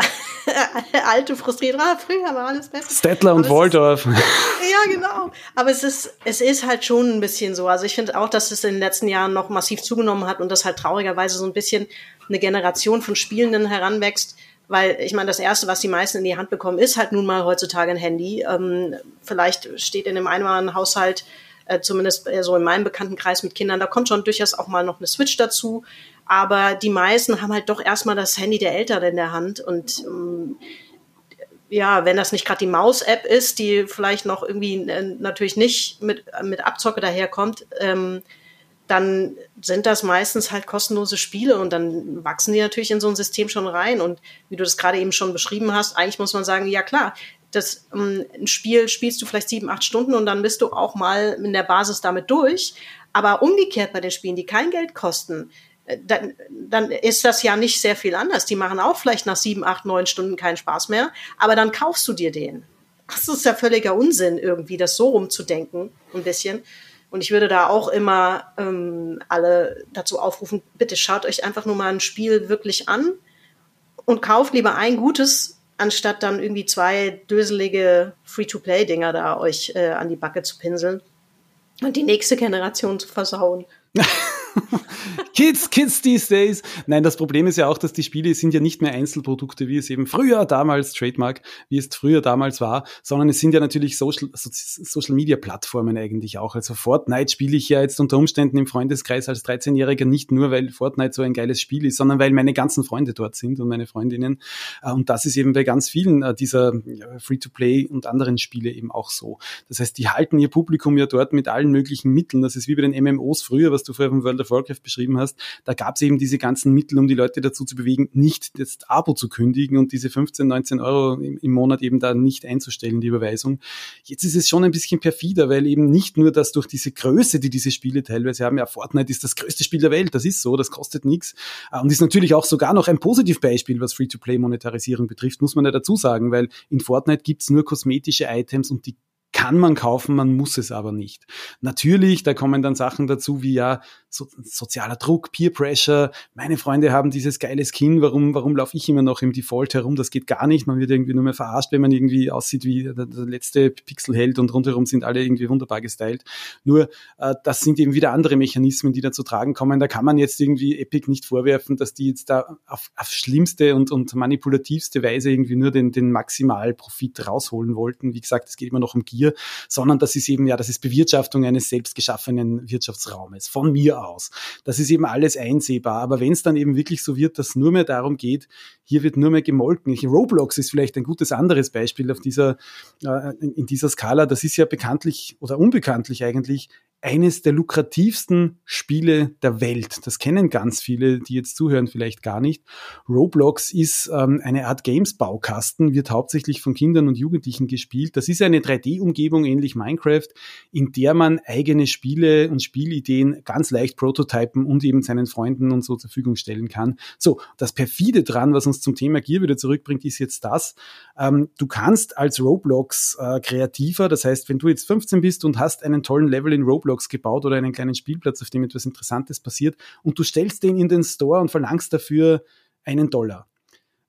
[SPEAKER 3] alte, frustrierte, ah, früher war alles besser.
[SPEAKER 4] Stettler und Waldorf.
[SPEAKER 3] ja, genau. Aber es ist, es ist halt schon ein bisschen so. Also ich finde auch, dass es in den letzten Jahren noch massiv zugenommen hat und dass halt traurigerweise so ein bisschen eine Generation von Spielenden heranwächst, weil ich meine, das Erste, was die meisten in die Hand bekommen, ist halt nun mal heutzutage ein Handy. Ähm, vielleicht steht in dem anderen Haushalt, äh, zumindest so in meinem Bekanntenkreis mit Kindern, da kommt schon durchaus auch mal noch eine Switch dazu. Aber die meisten haben halt doch erstmal das Handy der Eltern in der Hand. Und ähm, ja, wenn das nicht gerade die Maus-App ist, die vielleicht noch irgendwie äh, natürlich nicht mit, mit Abzocke daherkommt, ähm, dann sind das meistens halt kostenlose Spiele und dann wachsen die natürlich in so ein System schon rein. Und wie du das gerade eben schon beschrieben hast, eigentlich muss man sagen, ja klar, das ähm, ein Spiel spielst du vielleicht sieben, acht Stunden und dann bist du auch mal in der Basis damit durch. Aber umgekehrt bei den Spielen, die kein Geld kosten, äh, dann, dann ist das ja nicht sehr viel anders. Die machen auch vielleicht nach sieben, acht, neun Stunden keinen Spaß mehr, aber dann kaufst du dir den. Das ist ja völliger Unsinn, irgendwie das so rumzudenken, ein bisschen. Und ich würde da auch immer ähm, alle dazu aufrufen, bitte schaut euch einfach nur mal ein Spiel wirklich an und kauft lieber ein gutes, anstatt dann irgendwie zwei döselige Free-to-Play-Dinger da euch äh, an die Backe zu pinseln und die nächste Generation zu versauen.
[SPEAKER 4] Kids, Kids these days. Nein, das Problem ist ja auch, dass die Spiele sind ja nicht mehr Einzelprodukte, wie es eben früher damals, Trademark, wie es früher damals war, sondern es sind ja natürlich Social, Social Media Plattformen eigentlich auch. Also Fortnite spiele ich ja jetzt unter Umständen im Freundeskreis als 13-Jähriger nicht nur, weil Fortnite so ein geiles Spiel ist, sondern weil meine ganzen Freunde dort sind und meine Freundinnen. Äh, und das ist eben bei ganz vielen äh, dieser Free-to-Play und anderen Spiele eben auch so. Das heißt, die halten ihr Publikum ja dort mit allen möglichen Mitteln. Das ist wie bei den MMOs früher, was du vorher vom World of Warcraft beschrieben hast da gab es eben diese ganzen Mittel, um die Leute dazu zu bewegen, nicht jetzt Abo zu kündigen und diese 15, 19 Euro im, im Monat eben da nicht einzustellen, die Überweisung. Jetzt ist es schon ein bisschen perfider, weil eben nicht nur das durch diese Größe, die diese Spiele teilweise haben, ja, Fortnite ist das größte Spiel der Welt, das ist so, das kostet nichts äh, und ist natürlich auch sogar noch ein Positivbeispiel, was Free-to-Play-Monetarisierung betrifft, muss man ja dazu sagen, weil in Fortnite gibt's nur kosmetische Items und die kann man kaufen, man muss es aber nicht. Natürlich, da kommen dann Sachen dazu wie ja so, sozialer Druck, Peer Pressure. Meine Freunde haben dieses geile Skin, warum, warum laufe ich immer noch im Default herum? Das geht gar nicht. Man wird irgendwie nur mehr verarscht, wenn man irgendwie aussieht wie der, der letzte Pixelheld und rundherum sind alle irgendwie wunderbar gestylt. Nur, äh, das sind eben wieder andere Mechanismen, die da zu tragen kommen. Da kann man jetzt irgendwie Epic nicht vorwerfen, dass die jetzt da auf, auf schlimmste und, und manipulativste Weise irgendwie nur den, den Maximalprofit rausholen wollten. Wie gesagt, es geht immer noch um Gier, sondern das ist eben, ja, das ist Bewirtschaftung eines selbst geschaffenen Wirtschaftsraumes. Von mir aus. Das ist eben alles einsehbar. Aber wenn es dann eben wirklich so wird, dass nur mehr darum geht, hier wird nur mehr gemolken. Roblox ist vielleicht ein gutes anderes Beispiel auf dieser, äh, in dieser Skala. Das ist ja bekanntlich oder unbekanntlich eigentlich eines der lukrativsten Spiele der Welt. Das kennen ganz viele, die jetzt zuhören, vielleicht gar nicht. Roblox ist ähm, eine Art Games-Baukasten, wird hauptsächlich von Kindern und Jugendlichen gespielt. Das ist eine 3D-Umgebung, ähnlich Minecraft, in der man eigene Spiele und Spielideen ganz leicht prototypen und eben seinen Freunden und so zur Verfügung stellen kann. So, das perfide dran, was uns zum Thema Gier wieder zurückbringt, ist jetzt das. Ähm, du kannst als Roblox äh, kreativer, das heißt, wenn du jetzt 15 bist und hast einen tollen Level in Roblox, Roblox gebaut oder einen kleinen Spielplatz, auf dem etwas Interessantes passiert und du stellst den in den Store und verlangst dafür einen Dollar.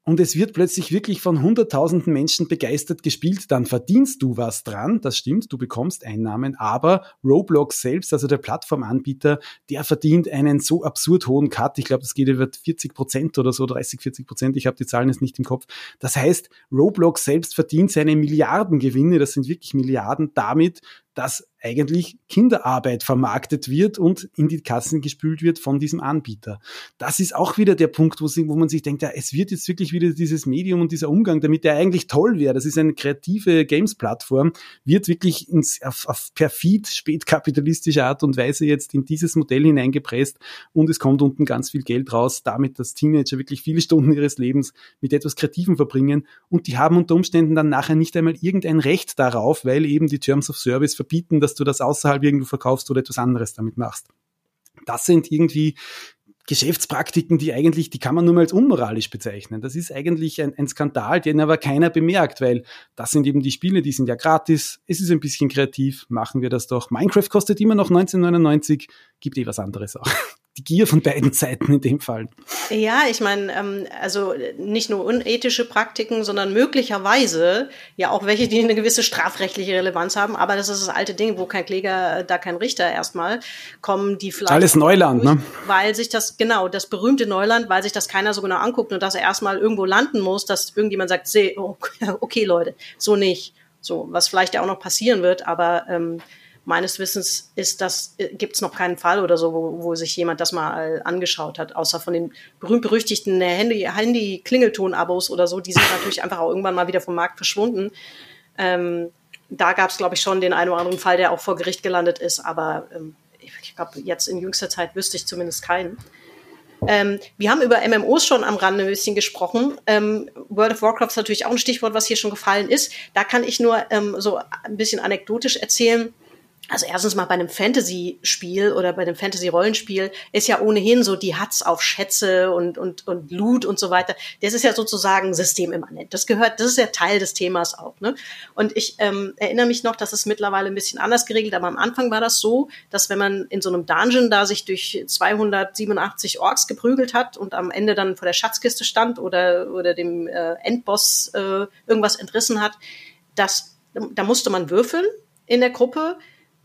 [SPEAKER 4] Und es wird plötzlich wirklich von hunderttausenden Menschen begeistert gespielt, dann verdienst du was dran, das stimmt, du bekommst Einnahmen, aber Roblox selbst, also der Plattformanbieter, der verdient einen so absurd hohen Cut, ich glaube, das geht über 40 Prozent oder so, 30, 40 Prozent, ich habe die Zahlen jetzt nicht im Kopf. Das heißt, Roblox selbst verdient seine Milliardengewinne, das sind wirklich Milliarden, damit, dass eigentlich Kinderarbeit vermarktet wird und in die Kassen gespült wird von diesem Anbieter. Das ist auch wieder der Punkt, wo, man sich denkt, ja, es wird jetzt wirklich wieder dieses Medium und dieser Umgang, damit der eigentlich toll wäre. Das ist eine kreative Games-Plattform, wird wirklich ins, auf, auf perfid spätkapitalistische Art und Weise jetzt in dieses Modell hineingepresst und es kommt unten ganz viel Geld raus, damit dass Teenager wirklich viele Stunden ihres Lebens mit etwas Kreativem verbringen und die haben unter Umständen dann nachher nicht einmal irgendein Recht darauf, weil eben die Terms of Service verbieten, dass du das außerhalb irgendwo verkaufst oder etwas anderes damit machst. Das sind irgendwie Geschäftspraktiken, die eigentlich, die kann man nur mal als unmoralisch bezeichnen. Das ist eigentlich ein, ein, Skandal, den aber keiner bemerkt, weil das sind eben die Spiele, die sind ja gratis, es ist ein bisschen kreativ, machen wir das doch. Minecraft kostet immer noch 1999, gibt eh was anderes auch die Gier von beiden Seiten in dem Fall.
[SPEAKER 3] Ja, ich meine, ähm, also nicht nur unethische Praktiken, sondern möglicherweise ja auch welche, die eine gewisse strafrechtliche Relevanz haben. Aber das ist das alte Ding, wo kein Kläger, da kein Richter erstmal kommen, die vielleicht.
[SPEAKER 4] Alles Neuland, durch, ne?
[SPEAKER 3] Weil sich das, genau, das berühmte Neuland, weil sich das keiner so genau anguckt und dass er erstmal irgendwo landen muss, dass irgendjemand sagt, okay, Leute, so nicht. So, was vielleicht ja auch noch passieren wird, aber ähm, meines Wissens ist das, äh, gibt es noch keinen Fall oder so, wo, wo sich jemand das mal angeschaut hat, außer von den berühmt-berüchtigten Handy-Klingelton-Abos Handy oder so, die sind natürlich einfach auch irgendwann mal wieder vom Markt verschwunden. Ähm, da gab es, glaube ich, schon den einen oder anderen Fall, der auch vor Gericht gelandet ist, aber ähm, ich glaube, jetzt in jüngster Zeit wüsste ich zumindest keinen. Ähm, wir haben über MMOs schon am Rande ein bisschen gesprochen. Ähm, World of Warcraft ist natürlich auch ein Stichwort, was hier schon gefallen ist. Da kann ich nur ähm, so ein bisschen anekdotisch erzählen. Also erstens mal bei einem Fantasy-Spiel oder bei einem Fantasy-Rollenspiel ist ja ohnehin so die Hatz auf Schätze und, und, und Loot und so weiter. Das ist ja sozusagen systemimmanent. Das gehört, das ist ja Teil des Themas auch. Ne? Und ich ähm, erinnere mich noch, dass es mittlerweile ein bisschen anders geregelt, aber am Anfang war das so, dass wenn man in so einem Dungeon da sich durch 287 Orks geprügelt hat und am Ende dann vor der Schatzkiste stand oder, oder dem äh, Endboss äh, irgendwas entrissen hat, das, da musste man würfeln in der Gruppe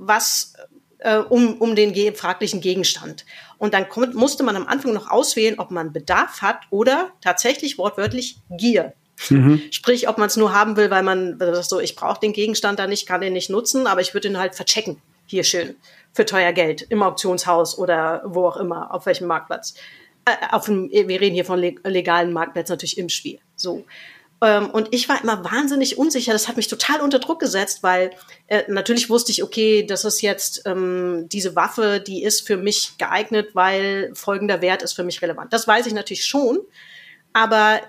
[SPEAKER 3] was äh, um, um den ge fraglichen Gegenstand. Und dann kommt, musste man am Anfang noch auswählen, ob man Bedarf hat oder tatsächlich wortwörtlich Gier. Mhm. Sprich, ob man es nur haben will, weil man so, ich brauche den Gegenstand da nicht, kann den nicht nutzen, aber ich würde ihn halt verchecken. Hier schön. Für teuer Geld. Im Auktionshaus oder wo auch immer, auf welchem Marktplatz. Äh, auf dem, wir reden hier von legalen Marktplätzen natürlich im Spiel. So. Ähm, und ich war immer wahnsinnig unsicher. Das hat mich total unter Druck gesetzt, weil äh, natürlich wusste ich, okay, das ist jetzt ähm, diese Waffe, die ist für mich geeignet, weil folgender Wert ist für mich relevant. Das weiß ich natürlich schon. Aber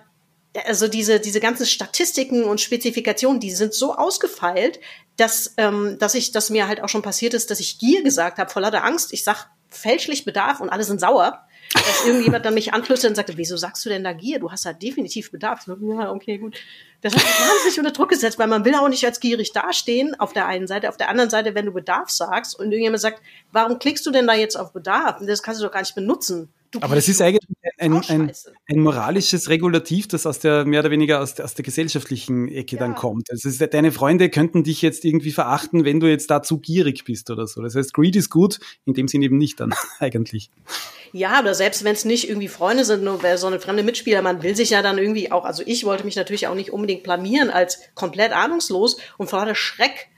[SPEAKER 3] also diese, diese ganzen Statistiken und Spezifikationen, die sind so ausgefeilt, dass, ähm, dass ich, dass mir halt auch schon passiert ist, dass ich Gier gesagt habe, voller der Angst. Ich sag fälschlich Bedarf und alle sind sauer dass irgendjemand dann mich anflüsterte und sagte, wieso sagst du denn da Gier? Du hast da definitiv Bedarf. So, ja, okay, gut. Das hat mich wahnsinnig unter Druck gesetzt, weil man will auch nicht als gierig dastehen, auf der einen Seite. Auf der anderen Seite, wenn du Bedarf sagst und irgendjemand sagt, warum klickst du denn da jetzt auf Bedarf? Das kannst du doch gar nicht benutzen. Du
[SPEAKER 4] Aber das ist eigentlich ein, ein, ein, moralisches Regulativ, das aus der mehr oder weniger aus der, aus der gesellschaftlichen Ecke ja. dann kommt. Also ist, deine Freunde könnten dich jetzt irgendwie verachten, wenn du jetzt da zu gierig bist oder so. Das heißt, Greed ist gut, in dem Sinn eben nicht dann eigentlich.
[SPEAKER 3] Ja, oder selbst wenn es nicht irgendwie Freunde sind, nur so eine fremde Mitspieler, man will sich ja dann irgendwie auch, also ich wollte mich natürlich auch nicht unbedingt blamieren als komplett ahnungslos und vor allem Schreck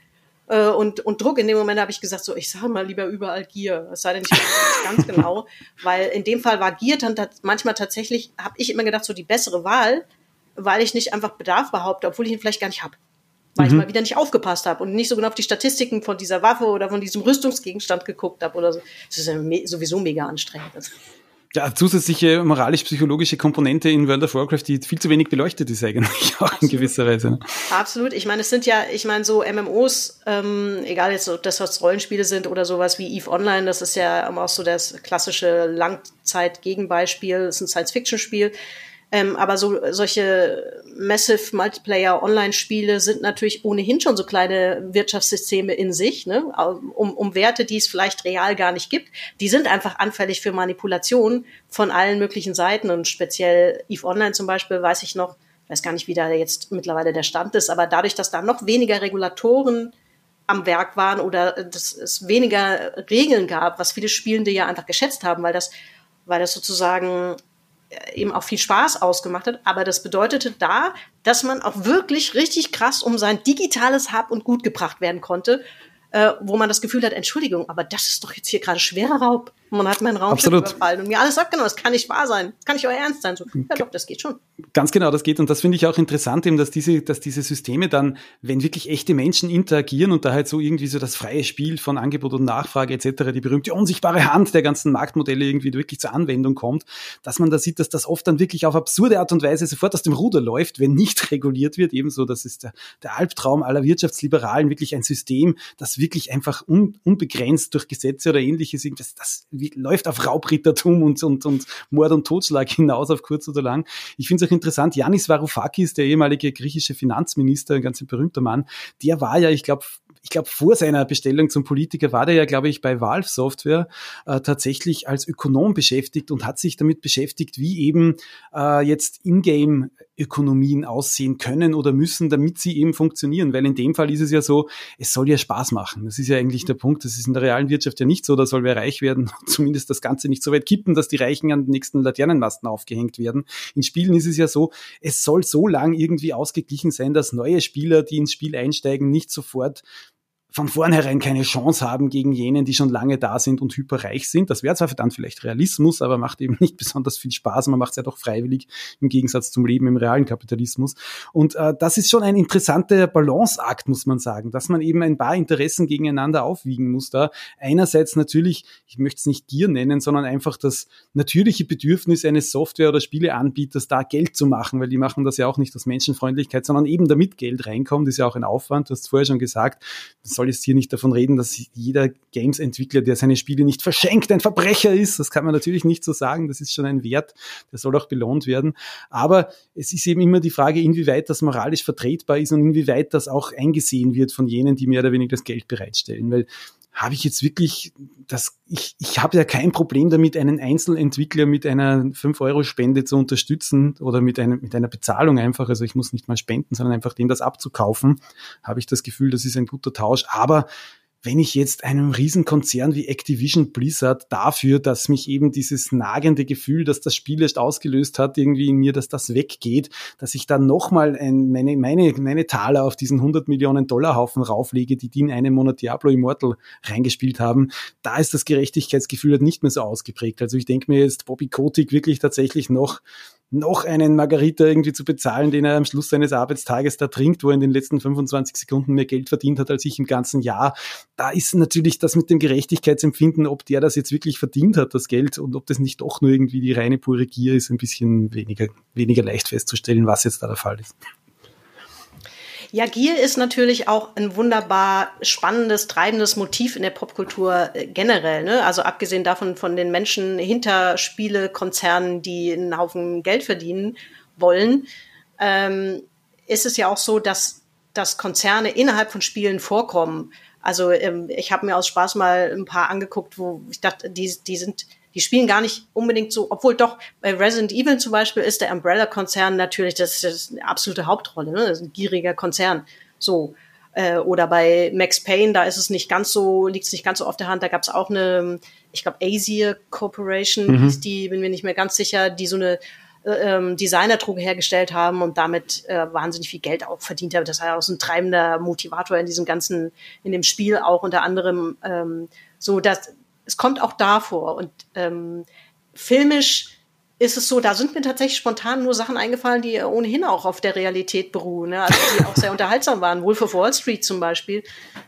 [SPEAKER 3] äh, und, und Druck. In dem Moment habe ich gesagt, so, ich sage mal lieber überall Gier. Es sei denn, ich weiß nicht ganz genau. Weil in dem Fall war Gier dann manchmal tatsächlich, habe ich immer gedacht, so die bessere Wahl, weil ich nicht einfach Bedarf behaupte, obwohl ich ihn vielleicht gar nicht habe. Weil mhm. ich mal wieder nicht aufgepasst habe und nicht so genau auf die Statistiken von dieser Waffe oder von diesem Rüstungsgegenstand geguckt habe oder so. Das ist ja me sowieso mega anstrengend
[SPEAKER 4] ja, zusätzliche moralisch-psychologische Komponente in World of Warcraft, die viel zu wenig beleuchtet ist eigentlich auch Absolut. in gewisser Weise. Ne?
[SPEAKER 3] Absolut. Ich meine, es sind ja, ich meine, so MMOs, ähm, egal jetzt, ob das was Rollenspiele sind oder sowas wie EVE Online, das ist ja auch so das klassische Langzeit-Gegenbeispiel, das ist ein Science-Fiction-Spiel. Ähm, aber so solche Massive Multiplayer Online-Spiele sind natürlich ohnehin schon so kleine Wirtschaftssysteme in sich, ne? um, um Werte, die es vielleicht real gar nicht gibt. Die sind einfach anfällig für Manipulation von allen möglichen Seiten und speziell Eve Online zum Beispiel weiß ich noch, weiß gar nicht, wie da jetzt mittlerweile der Stand ist, aber dadurch, dass da noch weniger Regulatoren am Werk waren oder dass es weniger Regeln gab, was viele Spielende ja einfach geschätzt haben, weil das, weil das sozusagen äh, eben auch viel Spaß ausgemacht hat. Aber das bedeutete da, dass man auch wirklich richtig krass um sein digitales Hab und Gut gebracht werden konnte. äh, wo man das Gefühl hat, Entschuldigung, aber das ist doch jetzt hier gerade schwerer Raub. Man hat meinen
[SPEAKER 4] Absolut.
[SPEAKER 3] überfallen und mir alles abgenommen. Das kann nicht wahr sein. Das kann nicht euer Ernst sein. So, ja doch, das geht schon.
[SPEAKER 4] Ganz genau, das geht. Und das finde ich auch interessant, eben, dass diese, dass diese Systeme dann, wenn wirklich echte Menschen interagieren und da halt so irgendwie so das freie Spiel von Angebot und Nachfrage etc., die berühmte unsichtbare Hand der ganzen Marktmodelle irgendwie wirklich zur Anwendung kommt, dass man da sieht, dass das oft dann wirklich auf absurde Art und Weise sofort aus dem Ruder läuft, wenn nicht reguliert wird. Ebenso, das ist der, der Albtraum aller Wirtschaftsliberalen, wirklich ein System, das wirklich einfach un, unbegrenzt durch Gesetze oder ähnliches, das, das läuft auf Raubrittertum und, und, und Mord und Totschlag hinaus auf kurz oder lang. Ich finde es auch interessant, Yanis Varoufakis, der ehemalige griechische Finanzminister, ein ganz berühmter Mann, der war ja, ich glaube, ich glaube, vor seiner Bestellung zum Politiker war der ja, glaube ich, bei Valve Software äh, tatsächlich als Ökonom beschäftigt und hat sich damit beschäftigt, wie eben äh, jetzt Ingame-Ökonomien aussehen können oder müssen, damit sie eben funktionieren. Weil in dem Fall ist es ja so, es soll ja Spaß machen. Das ist ja eigentlich der Punkt. Das ist in der realen Wirtschaft ja nicht so, da soll wer reich werden, zumindest das Ganze nicht so weit kippen, dass die Reichen an den nächsten Laternenmasten aufgehängt werden. In Spielen ist es ja so, es soll so lang irgendwie ausgeglichen sein, dass neue Spieler, die ins Spiel einsteigen, nicht sofort von vornherein keine Chance haben gegen jenen, die schon lange da sind und hyperreich sind. Das wäre zwar dann vielleicht Realismus, aber macht eben nicht besonders viel Spaß. Man macht es ja doch freiwillig im Gegensatz zum Leben im realen Kapitalismus. Und äh, das ist schon ein interessanter Balanceakt, muss man sagen, dass man eben ein paar Interessen gegeneinander aufwiegen muss da. Einerseits natürlich, ich möchte es nicht Gier nennen, sondern einfach das natürliche Bedürfnis eines Software- oder Spieleanbieters, da Geld zu machen, weil die machen das ja auch nicht aus Menschenfreundlichkeit, sondern eben damit Geld reinkommt, ist ja auch ein Aufwand. Du hast vorher schon gesagt, soll soll jetzt hier nicht davon reden, dass jeder Games-Entwickler, der seine Spiele nicht verschenkt, ein Verbrecher ist. Das kann man natürlich nicht so sagen. Das ist schon ein Wert, der soll auch belohnt werden. Aber es ist eben immer die Frage, inwieweit das moralisch vertretbar ist und inwieweit das auch eingesehen wird von jenen, die mehr oder weniger das Geld bereitstellen. Weil habe ich jetzt wirklich das, ich, ich habe ja kein Problem damit, einen Einzelentwickler mit einer 5-Euro-Spende zu unterstützen oder mit, einem, mit einer Bezahlung einfach. Also ich muss nicht mal spenden, sondern einfach dem das abzukaufen. Habe ich das Gefühl, das ist ein guter Tausch. Aber wenn ich jetzt einem Riesenkonzern wie Activision Blizzard dafür, dass mich eben dieses nagende Gefühl, dass das Spiel erst ausgelöst hat, irgendwie in mir, dass das weggeht, dass ich dann nochmal meine, meine, meine Taler auf diesen 100 Millionen Dollar Haufen rauflege, die die in einem Monat Diablo Immortal reingespielt haben, da ist das Gerechtigkeitsgefühl halt nicht mehr so ausgeprägt. Also ich denke mir jetzt Bobby Kotick wirklich tatsächlich noch noch einen Margarita irgendwie zu bezahlen, den er am Schluss seines Arbeitstages da trinkt, wo er in den letzten 25 Sekunden mehr Geld verdient hat als ich im ganzen Jahr. Da ist natürlich das mit dem Gerechtigkeitsempfinden, ob der das jetzt wirklich verdient hat, das Geld, und ob das nicht doch nur irgendwie die reine pure Gier ist, ein bisschen weniger, weniger leicht festzustellen, was jetzt da der Fall ist.
[SPEAKER 3] Ja, Gier ist natürlich auch ein wunderbar spannendes, treibendes Motiv in der Popkultur äh, generell. Ne? Also abgesehen davon von den Menschen hinter Spielekonzernen, die einen Haufen Geld verdienen wollen, ähm, ist es ja auch so, dass, dass Konzerne innerhalb von Spielen vorkommen. Also ähm, ich habe mir aus Spaß mal ein paar angeguckt, wo ich dachte, die, die sind die spielen gar nicht unbedingt so, obwohl doch bei Resident Evil zum Beispiel ist der Umbrella-Konzern natürlich, das, das ist eine absolute Hauptrolle, ne? das ist ein gieriger Konzern. So. Äh, oder bei Max Payne, da ist es nicht ganz so, liegt es nicht ganz so auf der Hand. Da gab es auch eine, ich glaube, Asier Corporation, mhm. hieß die, bin mir nicht mehr ganz sicher, die so eine äh, ähm, Designerdroge hergestellt haben und damit äh, wahnsinnig viel Geld auch verdient haben. Das war ja auch so ein treibender Motivator in diesem ganzen, in dem Spiel auch unter anderem ähm, so, dass es kommt auch davor. Und ähm, filmisch ist es so, da sind mir tatsächlich spontan nur Sachen eingefallen, die ohnehin auch auf der Realität beruhen, ne? also die auch sehr unterhaltsam waren. Wolf of Wall Street zum Beispiel,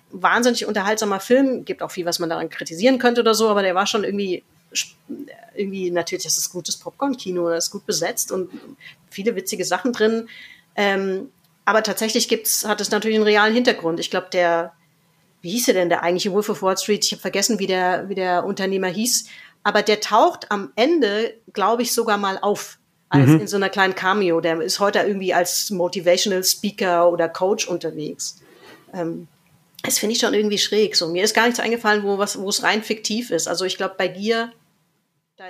[SPEAKER 3] wahnsinnig unterhaltsamer Film, gibt auch viel, was man daran kritisieren könnte oder so, aber der war schon irgendwie irgendwie natürlich, das ist gutes Popcorn-Kino, das ist gut besetzt und viele witzige Sachen drin. Ähm, aber tatsächlich gibt's, hat es natürlich einen realen Hintergrund. Ich glaube, der wie hieß er denn der eigentliche Wolf of Wall Street? Ich habe vergessen, wie der, wie der Unternehmer hieß. Aber der taucht am Ende, glaube ich, sogar mal auf. Als mhm. in so einer kleinen Cameo. Der ist heute irgendwie als Motivational Speaker oder Coach unterwegs. Ähm, das finde ich schon irgendwie schräg. So, mir ist gar nichts eingefallen, wo was, wo es rein fiktiv ist. Also ich glaube, bei Gier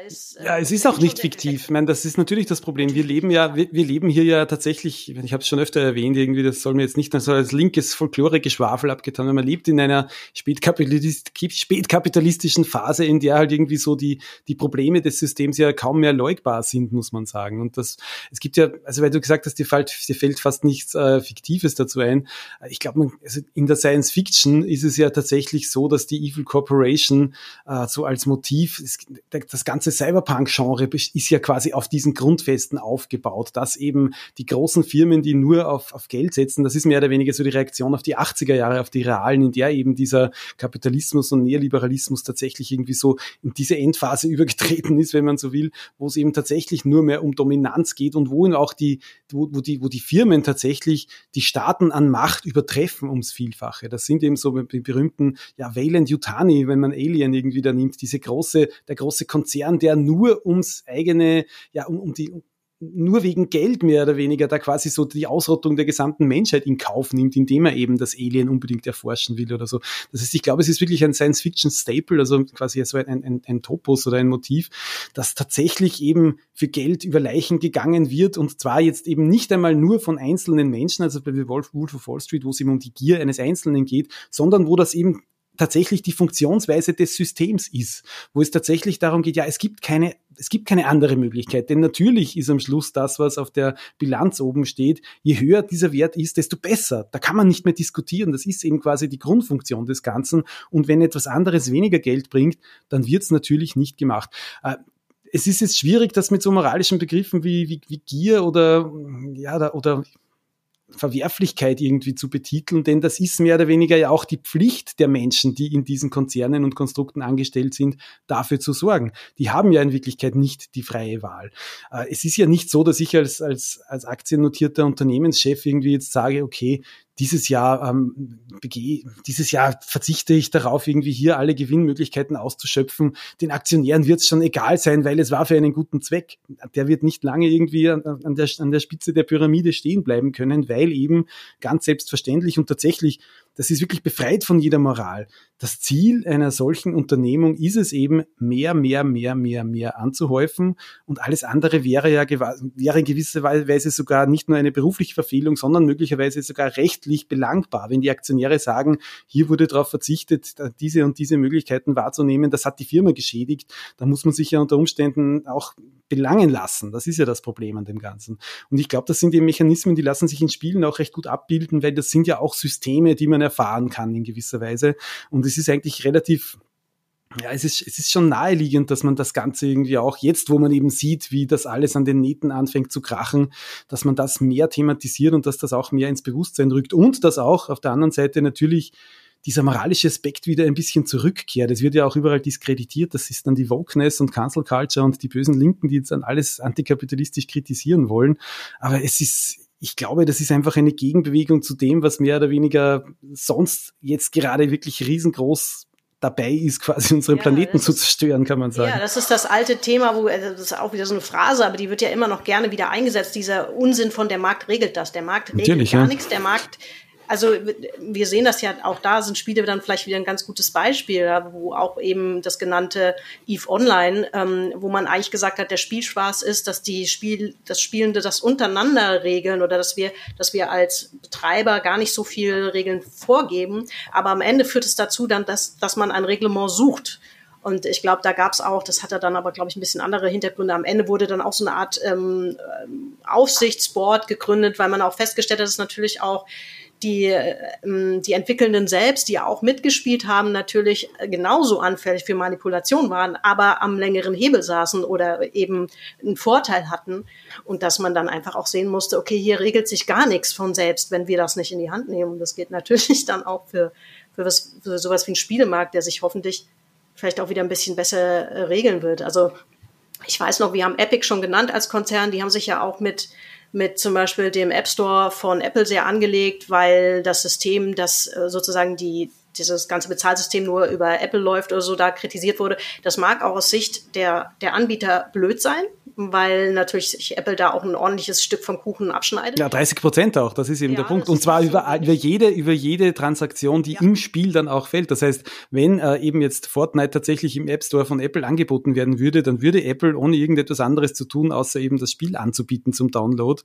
[SPEAKER 4] Ist, äh, ja, es ist auch nicht fiktiv. Ich meine, das ist natürlich das Problem. Wir leben ja, wir, wir leben hier ja tatsächlich, ich habe es schon öfter erwähnt, irgendwie, das soll mir jetzt nicht so als linkes Folklore-Geschwafel abgetan, weil man lebt in einer spätkapitalist, spätkapitalistischen Phase, in der halt irgendwie so die, die Probleme des Systems ja kaum mehr leugbar sind, muss man sagen. Und das, es gibt ja, also weil du gesagt hast, dir fällt, dir fällt fast nichts äh, Fiktives dazu ein. Ich glaube, also in der Science Fiction ist es ja tatsächlich so, dass die Evil Corporation äh, so als Motiv, das ganze ganze Cyberpunk-Genre ist ja quasi auf diesen Grundfesten aufgebaut, dass eben die großen Firmen, die nur auf, auf Geld setzen, das ist mehr oder weniger so die Reaktion auf die 80er Jahre, auf die realen, in der eben dieser Kapitalismus und Neoliberalismus tatsächlich irgendwie so in diese Endphase übergetreten ist, wenn man so will, wo es eben tatsächlich nur mehr um Dominanz geht und wo auch die, wo, wo die, wo die Firmen tatsächlich die Staaten an Macht übertreffen ums Vielfache. Das sind eben so die berühmten, ja, Wayland Yutani, wenn man Alien irgendwie da nimmt, diese große, der große Konzern, Konzern, der nur ums eigene, ja, um, um die, nur wegen Geld mehr oder weniger da quasi so die Ausrottung der gesamten Menschheit in Kauf nimmt, indem er eben das Alien unbedingt erforschen will oder so. Das heißt, ich glaube, es ist wirklich ein Science-Fiction-Staple, also quasi so ein, ein, ein Topos oder ein Motiv, das tatsächlich eben für Geld über Leichen gegangen wird und zwar jetzt eben nicht einmal nur von einzelnen Menschen, also bei Wolf, Wolf of Wall Street, wo es eben um die Gier eines Einzelnen geht, sondern wo das eben tatsächlich die Funktionsweise des Systems ist, wo es tatsächlich darum geht, ja, es gibt keine, es gibt keine andere Möglichkeit, denn natürlich ist am Schluss das, was auf der Bilanz oben steht, je höher dieser Wert ist, desto besser. Da kann man nicht mehr diskutieren. Das ist eben quasi die Grundfunktion des Ganzen. Und wenn etwas anderes weniger Geld bringt, dann wird es natürlich nicht gemacht äh, es ist jetzt schwierig, das mit so moralischen Begriffen wie, wie, wie Gier oder, ja, oder Verwerflichkeit irgendwie zu betiteln, denn das ist mehr oder weniger ja auch die Pflicht der Menschen, die in diesen Konzernen und Konstrukten angestellt sind, dafür zu sorgen. Die haben ja in Wirklichkeit nicht die freie Wahl. Äh, es ist ja nicht so, dass ich als, als, als aktiennotierter Unternehmenschef irgendwie jetzt sage, okay, dieses Jahr ähm, dieses Jahr verzichte ich darauf, irgendwie hier alle Gewinnmöglichkeiten auszuschöpfen. Den Aktionären wird es schon egal sein, weil es war für einen guten Zweck. Der wird nicht lange irgendwie an, an, der, an der Spitze der Pyramide stehen bleiben können, weil eben ganz selbstverständlich und tatsächlich das ist wirklich befreit von jeder Moral. Das Ziel einer solchen Unternehmung ist es eben, mehr, mehr, mehr, mehr, mehr anzuhäufen. Und alles andere wäre ja wäre in gewisser Weise sogar nicht nur eine berufliche Verfehlung, sondern möglicherweise sogar rechtlich belangbar. Wenn die Aktionäre sagen, hier wurde darauf verzichtet, diese und diese Möglichkeiten wahrzunehmen, das hat die Firma geschädigt, dann muss man sich ja unter Umständen auch belangen lassen. Das ist ja das Problem an dem Ganzen. Und ich glaube, das sind die Mechanismen, die lassen sich in Spielen auch recht gut abbilden, weil das sind ja auch Systeme, die man erfahren kann in gewisser Weise. Und es ist eigentlich relativ ja, es ist, es ist schon naheliegend, dass man das Ganze irgendwie auch jetzt, wo man eben sieht, wie das alles an den Nähten anfängt zu krachen, dass man das mehr thematisiert und dass das auch mehr ins Bewusstsein rückt und dass auch auf der anderen Seite natürlich dieser moralische Aspekt wieder ein bisschen zurückkehrt. Es wird ja auch überall diskreditiert. Das ist dann die Wokeness und Cancel Culture und die bösen Linken, die jetzt dann alles antikapitalistisch kritisieren wollen. Aber es ist, ich glaube, das ist einfach eine Gegenbewegung zu dem, was mehr oder weniger sonst jetzt gerade wirklich riesengroß dabei ist, quasi unseren ja, Planeten zu zerstören, kann man sagen.
[SPEAKER 3] Ja, das ist das alte Thema, wo also das ist auch wieder so eine Phrase, aber die wird ja immer noch gerne wieder eingesetzt. Dieser Unsinn von der Markt regelt das. Der Markt regelt Natürlich, gar ja. nichts. Der Markt also wir sehen das ja auch da sind Spiele dann vielleicht wieder ein ganz gutes Beispiel, wo auch eben das genannte Eve Online, ähm, wo man eigentlich gesagt hat, der Spielspaß ist, dass die Spiel, das Spielende das untereinander regeln oder dass wir, dass wir als Betreiber gar nicht so viel Regeln vorgeben. Aber am Ende führt es dazu dann, dass, dass man ein Reglement sucht. Und ich glaube, da gab es auch, das hat er dann aber, glaube ich, ein bisschen andere Hintergründe. Am Ende wurde dann auch so eine Art ähm, Aufsichtsboard gegründet, weil man auch festgestellt hat, dass natürlich auch die, ähm, die Entwickelnden selbst, die auch mitgespielt haben, natürlich genauso anfällig für Manipulation waren, aber am längeren Hebel saßen oder eben einen Vorteil hatten. Und dass man dann einfach auch sehen musste, okay, hier regelt sich gar nichts von selbst, wenn wir das nicht in die Hand nehmen. Und das geht natürlich dann auch für, für, was, für sowas wie einen Spielemarkt, der sich hoffentlich vielleicht auch wieder ein bisschen besser äh, regeln wird. Also ich weiß noch, wir haben Epic schon genannt als Konzern, die haben sich ja auch mit mit zum Beispiel dem App Store von Apple sehr angelegt, weil das System, das äh, sozusagen die dieses ganze Bezahlsystem nur über Apple läuft oder so, da kritisiert wurde. Das mag auch aus Sicht der, der Anbieter blöd sein, weil natürlich sich Apple da auch ein ordentliches Stück vom Kuchen abschneidet.
[SPEAKER 4] Ja, 30 Prozent auch, das ist eben ja, der Punkt. Und zwar über, über jede, über jede Transaktion, die ja. im Spiel dann auch fällt. Das heißt, wenn äh, eben jetzt Fortnite tatsächlich im App Store von Apple angeboten werden würde, dann würde Apple ohne irgendetwas anderes zu tun, außer eben das Spiel anzubieten zum Download,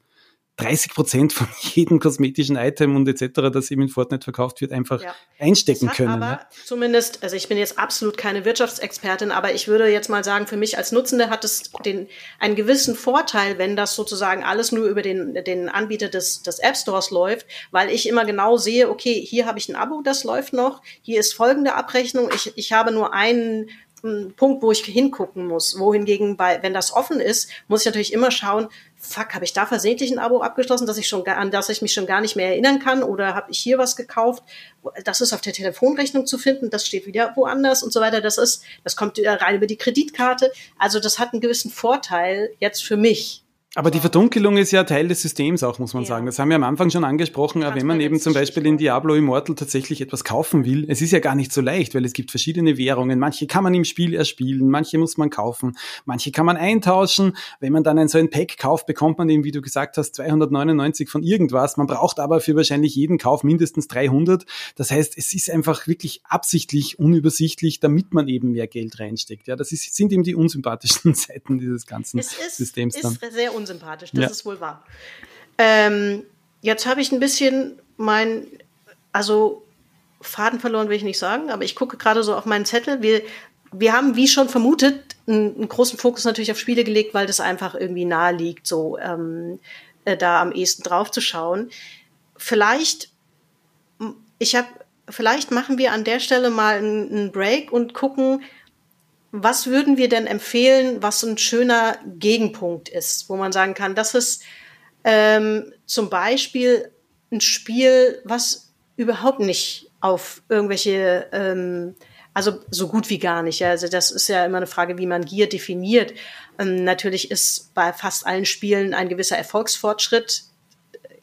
[SPEAKER 4] 30 Prozent von jedem kosmetischen Item und etc., das eben in Fortnite verkauft wird, einfach ja. einstecken können.
[SPEAKER 3] Aber ja? zumindest, also ich bin jetzt absolut keine Wirtschaftsexpertin, aber ich würde jetzt mal sagen, für mich als Nutzende hat es den, einen gewissen Vorteil, wenn das sozusagen alles nur über den, den Anbieter des, des App Stores läuft, weil ich immer genau sehe, okay, hier habe ich ein Abo, das läuft noch, hier ist folgende Abrechnung, ich, ich habe nur einen Punkt, wo ich hingucken muss. Wohingegen, bei, wenn das offen ist, muss ich natürlich immer schauen, fuck, habe ich da versehentlich ein Abo abgeschlossen, dass ich schon an das ich mich schon gar nicht mehr erinnern kann oder habe ich hier was gekauft? Das ist auf der Telefonrechnung zu finden, das steht wieder woanders und so weiter. Das ist, das kommt rein über die Kreditkarte. Also das hat einen gewissen Vorteil jetzt für mich.
[SPEAKER 4] Aber die Verdunkelung ist ja Teil des Systems auch, muss man ja. sagen. Das haben wir am Anfang schon angesprochen. Ganz wenn man eben zum Beispiel in Diablo Immortal tatsächlich etwas kaufen will, es ist ja gar nicht so leicht, weil es gibt verschiedene Währungen. Manche kann man im Spiel erspielen, manche muss man kaufen, manche kann man eintauschen. Wenn man dann ein so ein Pack kauft, bekommt man eben, wie du gesagt hast, 299 von irgendwas. Man braucht aber für wahrscheinlich jeden Kauf mindestens 300. Das heißt, es ist einfach wirklich absichtlich unübersichtlich, damit man eben mehr Geld reinsteckt. Ja, das ist, sind eben die unsympathischen Seiten dieses ganzen
[SPEAKER 3] ist,
[SPEAKER 4] Systems
[SPEAKER 3] dann. Ist sehr unsympathisch, das ja. ist wohl wahr. Ähm, jetzt habe ich ein bisschen mein, also Faden verloren will ich nicht sagen, aber ich gucke gerade so auf meinen Zettel. Wir, wir haben, wie schon vermutet, einen, einen, großen Fokus natürlich auf Spiele gelegt, weil das einfach irgendwie nahe liegt, so ähm, äh, da am ehesten drauf zu schauen. Vielleicht, ich habe, vielleicht machen wir an der Stelle mal einen, einen Break und gucken, was würden wir denn empfehlen, was ein schöner Gegenpunkt ist, wo man sagen kann, das ist ähm, zum Beispiel ein Spiel, was überhaupt nicht auf irgendwelche, ähm, also so gut wie gar nicht. Also das ist ja immer eine Frage, wie man Gier definiert. Ähm, natürlich ist bei fast allen Spielen ein gewisser Erfolgsfortschritt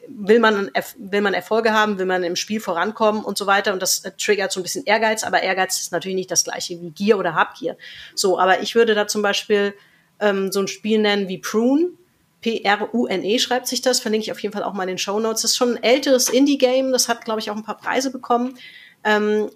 [SPEAKER 3] will man, will man Erfolge haben, will man im Spiel vorankommen und so weiter. Und das äh, triggert so ein bisschen Ehrgeiz, aber Ehrgeiz ist natürlich nicht das gleiche wie Gier oder Habgier. So, aber ich würde da zum Beispiel ähm, so ein Spiel nennen wie Prune. P-R-U-N-E schreibt sich das, verlinke ich auf jeden Fall auch mal in den Show Notes. Das ist schon ein älteres Indie-Game, das hat, glaube ich, auch ein paar Preise bekommen. Ähm,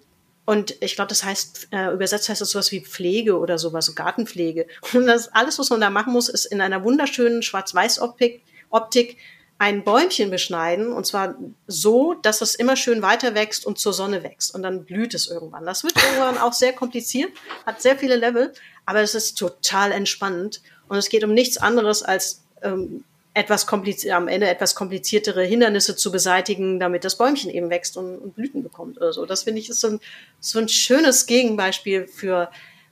[SPEAKER 3] und ich glaube, das heißt, äh, übersetzt heißt das sowas wie Pflege oder sowas, so Gartenpflege. Und das alles, was man da machen muss, ist in einer wunderschönen Schwarz-Weiß-Optik Optik ein Bäumchen beschneiden und zwar so, dass es immer schön weiter wächst und zur Sonne wächst und dann blüht es irgendwann. Das wird irgendwann auch sehr kompliziert, hat sehr viele Level, aber es ist total entspannend und es geht um nichts anderes als ähm, etwas kompliziert, am Ende etwas kompliziertere Hindernisse zu beseitigen, damit das Bäumchen eben wächst und, und Blüten bekommt oder so. Das finde ich ist so ein, so ein schönes Gegenbeispiel für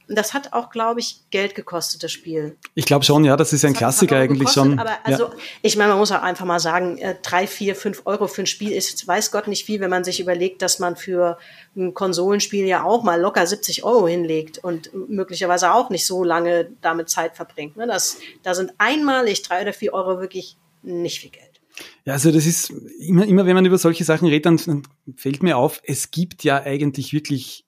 [SPEAKER 3] das hat auch, glaube ich, Geld gekostet, das Spiel.
[SPEAKER 4] Ich glaube schon, ja, das ist ein das Klassiker eigentlich gekostet, schon.
[SPEAKER 3] Aber also, ja. ich meine, man muss auch einfach mal sagen, äh, drei, vier, fünf Euro für ein Spiel ist, weiß Gott nicht viel, wenn man sich überlegt, dass man für ein Konsolenspiel ja auch mal locker 70 Euro hinlegt und möglicherweise auch nicht so lange damit Zeit verbringt. Ne? Das, da sind einmalig drei oder vier Euro wirklich nicht viel Geld.
[SPEAKER 4] Ja, also das ist immer, immer wenn man über solche Sachen redet, dann fällt mir auf, es gibt ja eigentlich wirklich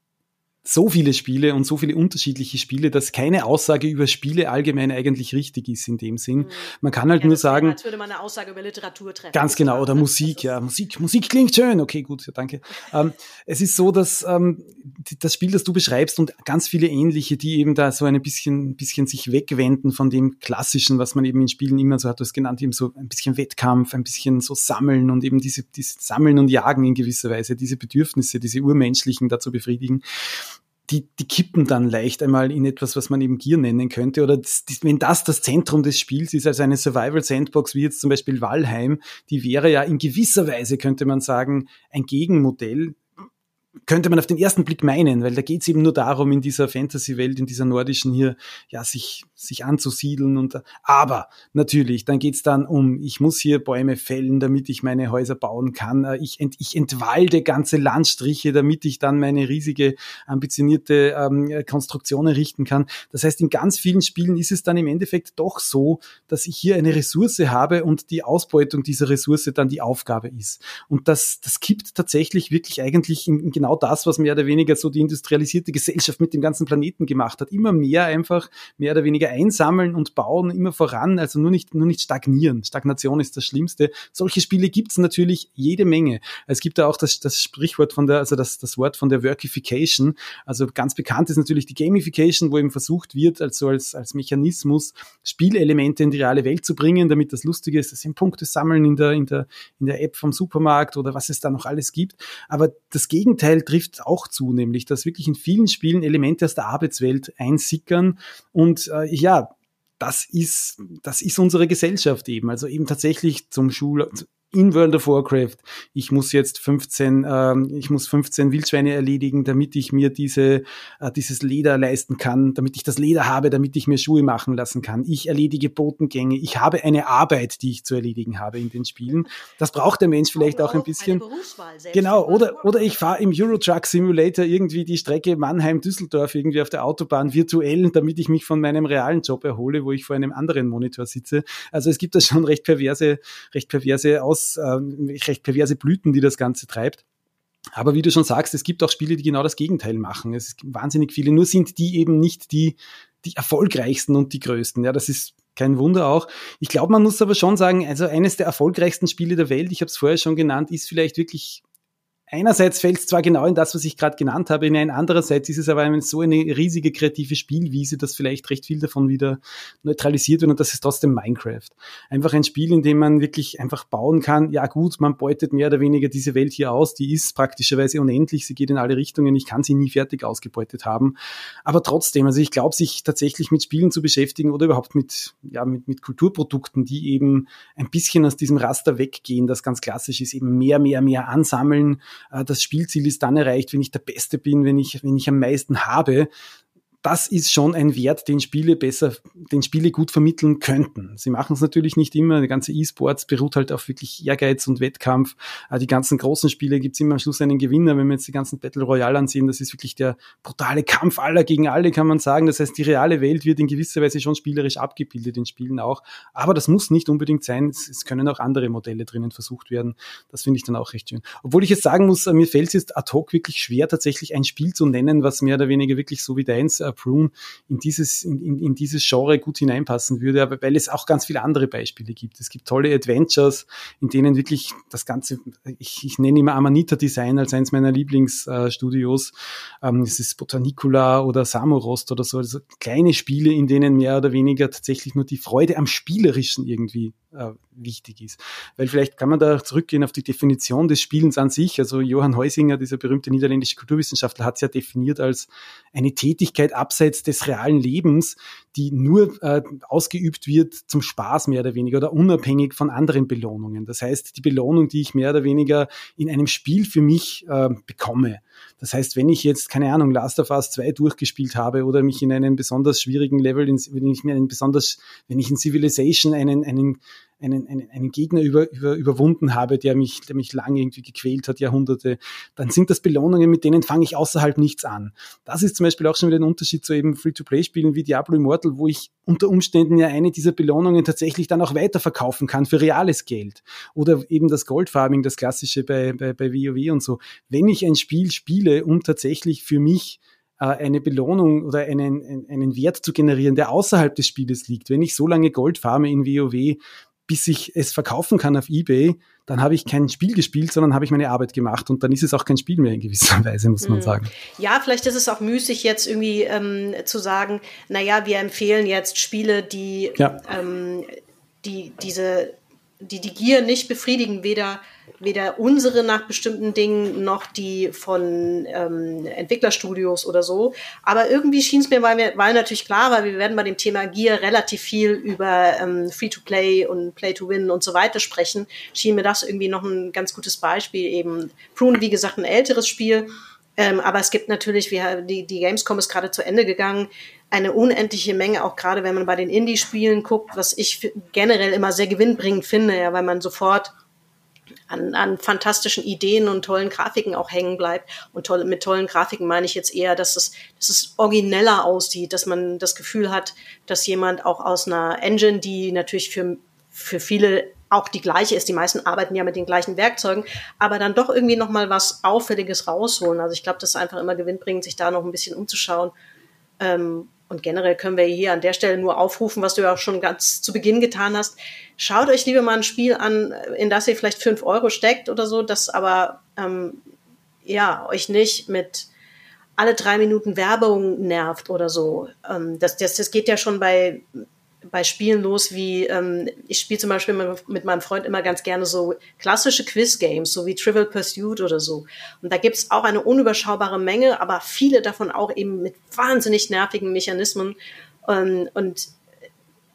[SPEAKER 4] so viele Spiele und so viele unterschiedliche Spiele, dass keine Aussage über Spiele allgemein eigentlich richtig ist in dem Sinn. Mhm. Man kann halt ja, nur sagen.
[SPEAKER 3] Als würde man eine Aussage über Literatur treffen.
[SPEAKER 4] Ganz genau, oder Musik, ja. Musik, Musik klingt schön. Okay, gut, ja, danke. ähm, es ist so, dass ähm, das Spiel, das du beschreibst und ganz viele ähnliche, die eben da so ein bisschen, bisschen sich wegwenden von dem Klassischen, was man eben in Spielen immer so hat, du hast genannt, eben so ein bisschen Wettkampf, ein bisschen so sammeln und eben diese, diese Sammeln und Jagen in gewisser Weise, diese Bedürfnisse, diese urmenschlichen dazu befriedigen die, die kippen dann leicht einmal in etwas, was man eben Gier nennen könnte. Oder das, wenn das das Zentrum des Spiels ist, also eine Survival-Sandbox wie jetzt zum Beispiel Valheim, die wäre ja in gewisser Weise, könnte man sagen, ein Gegenmodell könnte man auf den ersten Blick meinen, weil da geht es eben nur darum, in dieser Fantasy-Welt, in dieser nordischen hier, ja, sich, sich anzusiedeln und aber natürlich, dann geht es dann um, ich muss hier Bäume fällen, damit ich meine Häuser bauen kann. Äh, ich, ent, ich entwalde ganze Landstriche, damit ich dann meine riesige, ambitionierte ähm, Konstruktion errichten kann. Das heißt, in ganz vielen Spielen ist es dann im Endeffekt doch so, dass ich hier eine Ressource habe und die Ausbeutung dieser Ressource dann die Aufgabe ist. Und das, das kippt tatsächlich wirklich eigentlich in, in genau das, was mehr oder weniger so die industrialisierte Gesellschaft mit dem ganzen Planeten gemacht hat. Immer mehr einfach, mehr oder weniger einsammeln und bauen, immer voran, also nur nicht, nur nicht stagnieren. Stagnation ist das Schlimmste. Solche Spiele gibt es natürlich jede Menge. Es gibt da auch das, das Sprichwort von der, also das, das Wort von der Workification. Also ganz bekannt ist natürlich die Gamification, wo eben versucht wird, also als, als Mechanismus Spielelemente in die reale Welt zu bringen, damit das Lustige ist, dass sie Punkte sammeln in der, in der, in der App vom Supermarkt oder was es da noch alles gibt. Aber das Gegenteil trifft auch zu, nämlich, dass wirklich in vielen Spielen Elemente aus der Arbeitswelt einsickern und äh, ja, das ist, das ist unsere Gesellschaft eben. Also eben tatsächlich zum Schul, in World of Warcraft, ich muss jetzt 15, ähm, ich muss 15 Wildschweine erledigen, damit ich mir diese, äh, dieses Leder leisten kann, damit ich das Leder habe, damit ich mir Schuhe machen lassen kann. Ich erledige Botengänge. Ich habe eine Arbeit, die ich zu erledigen habe in den Spielen. Das braucht der Mensch vielleicht auch, ein bisschen. Genau, oder, oder ich fahre im Eurotruck Simulator irgendwie die Strecke Mannheim-Düsseldorf irgendwie auf der Autobahn virtuell, damit ich mich von meinem realen Job erhole, wo ich vor einem anderen Monitor sitze. Also es gibt da schon recht perverse, recht perverse Aus aus, äh, recht perverse Blüten, die das Ganze treibt. Aber wie du schon sagst, es gibt auch Spiele, die genau das Gegenteil machen. Es gibt wahnsinnig viele, nur sind die eben nicht die, die erfolgreichsten und die größten. Ja, das ist kein Wunder auch. Ich glaube, man muss aber schon sagen, also eines der erfolgreichsten Spiele der Welt, ich habe es vorher schon genannt, ist vielleicht wirklich einerseits fällt es zwar genau in das, was ich gerade genannt habe, hinein, andererseits ist es aber so eine riesige kreative Spielwiese, dass vielleicht recht viel davon wieder neutralisiert wird und das ist trotzdem Minecraft. Einfach ein Spiel, in dem man wirklich einfach bauen kann, ja gut, man beutet mehr oder weniger diese Welt hier aus, die ist praktischerweise unendlich, sie geht in alle Richtungen, ich kann sie nie fertig ausgebeutet haben, aber trotzdem, also ich glaube, sich tatsächlich mit Spielen zu beschäftigen oder überhaupt mit, ja, mit, mit Kulturprodukten, die eben ein bisschen aus diesem Raster weggehen, das ganz klassisch ist, eben mehr, mehr, mehr ansammeln, das Spielziel ist dann erreicht, wenn ich der Beste bin, wenn ich, wenn ich am meisten habe, das ist schon ein Wert, den Spiele besser, den Spiele gut vermitteln könnten. Sie machen es natürlich nicht immer. Die ganze E-Sports beruht halt auf wirklich Ehrgeiz und Wettkampf. Äh, die ganzen großen Spiele gibt es immer am Schluss einen Gewinner. Wenn wir jetzt die ganzen Battle Royale ansehen, das ist wirklich der brutale Kampf aller gegen alle, kann man sagen. Das heißt, die reale Welt wird in gewisser Weise schon spielerisch abgebildet in Spielen auch. Aber das muss nicht unbedingt sein. Es, können auch andere Modelle drinnen versucht werden. Das finde ich dann auch recht schön. Obwohl ich jetzt sagen muss, äh, mir fällt es jetzt ad hoc wirklich schwer, tatsächlich ein Spiel zu nennen, was mehr oder weniger wirklich so wie deins äh, Prune in dieses, in, in, dieses Genre gut hineinpassen würde, aber weil es auch ganz viele andere Beispiele gibt. Es gibt tolle Adventures, in denen wirklich das Ganze, ich, ich nenne immer Amanita Design als eines meiner Lieblingsstudios. Ähm, es ist Botanicula oder Samorost oder so, also kleine Spiele, in denen mehr oder weniger tatsächlich nur die Freude am Spielerischen irgendwie äh, wichtig ist. Weil vielleicht kann man da zurückgehen auf die Definition des Spielens an sich. Also Johann Heusinger, dieser berühmte niederländische Kulturwissenschaftler, hat es ja definiert als eine Tätigkeit abseits des realen Lebens, die nur äh, ausgeübt wird zum Spaß mehr oder weniger oder unabhängig von anderen Belohnungen. Das heißt, die Belohnung, die ich mehr oder weniger in einem Spiel für mich äh, bekomme. Das heißt, wenn ich jetzt, keine Ahnung, Last of Us 2 durchgespielt habe oder mich in einem besonders schwierigen Level, in, wenn ich mir einen besonders, wenn ich in Civilization einen, einen einen, einen, einen Gegner über, über, überwunden habe, der mich, der mich lang irgendwie gequält hat, Jahrhunderte, dann sind das Belohnungen, mit denen fange ich außerhalb nichts an. Das ist zum Beispiel auch schon wieder ein Unterschied zu eben Free-to-Play-Spielen wie Diablo Immortal, wo ich unter Umständen ja eine dieser Belohnungen tatsächlich dann auch weiterverkaufen kann für reales Geld. Oder eben das Goldfarming, das klassische bei, bei, bei WoW und so. Wenn ich ein Spiel spiele, um tatsächlich für mich äh, eine Belohnung oder einen, einen Wert zu generieren, der außerhalb des Spieles liegt. Wenn ich so lange Gold farme in WoW, bis ich es verkaufen kann auf eBay, dann habe ich kein Spiel gespielt, sondern habe ich meine Arbeit gemacht und dann ist es auch kein Spiel mehr in gewisser Weise, muss man hm. sagen.
[SPEAKER 3] Ja, vielleicht ist es auch müßig jetzt irgendwie ähm, zu sagen, naja, wir empfehlen jetzt Spiele, die, ja. ähm, die diese die die Gier nicht befriedigen, weder, weder unsere nach bestimmten Dingen noch die von ähm, Entwicklerstudios oder so. Aber irgendwie schien es mir, weil, wir, weil natürlich klar war, wir werden bei dem Thema Gier relativ viel über ähm, Free-to-Play und Play-to-Win und so weiter sprechen, schien mir das irgendwie noch ein ganz gutes Beispiel eben. Prune, wie gesagt, ein älteres Spiel. Ähm, aber es gibt natürlich, wie, die, die Gamescom ist gerade zu Ende gegangen eine unendliche Menge, auch gerade wenn man bei den Indie-Spielen guckt, was ich generell immer sehr gewinnbringend finde, ja, weil man sofort an, an fantastischen Ideen und tollen Grafiken auch hängen bleibt. Und toll, mit tollen Grafiken meine ich jetzt eher, dass es, dass es origineller aussieht, dass man das Gefühl hat, dass jemand auch aus einer Engine, die natürlich für, für viele auch die gleiche ist. Die meisten arbeiten ja mit den gleichen Werkzeugen, aber dann doch irgendwie noch mal was Auffälliges rausholen. Also ich glaube, das ist einfach immer gewinnbringend, sich da noch ein bisschen umzuschauen. Ähm, und generell können wir hier an der Stelle nur aufrufen, was du ja auch schon ganz zu Beginn getan hast. Schaut euch lieber mal ein Spiel an, in das ihr vielleicht fünf Euro steckt oder so, das aber ähm, ja euch nicht mit alle drei Minuten Werbung nervt oder so. Ähm, das, das, das geht ja schon bei bei Spielen los wie, ähm, ich spiele zum Beispiel mit meinem Freund immer ganz gerne so klassische Quiz-Games, so wie Trivial Pursuit oder so. Und da gibt's auch eine unüberschaubare Menge, aber viele davon auch eben mit wahnsinnig nervigen Mechanismen. Ähm, und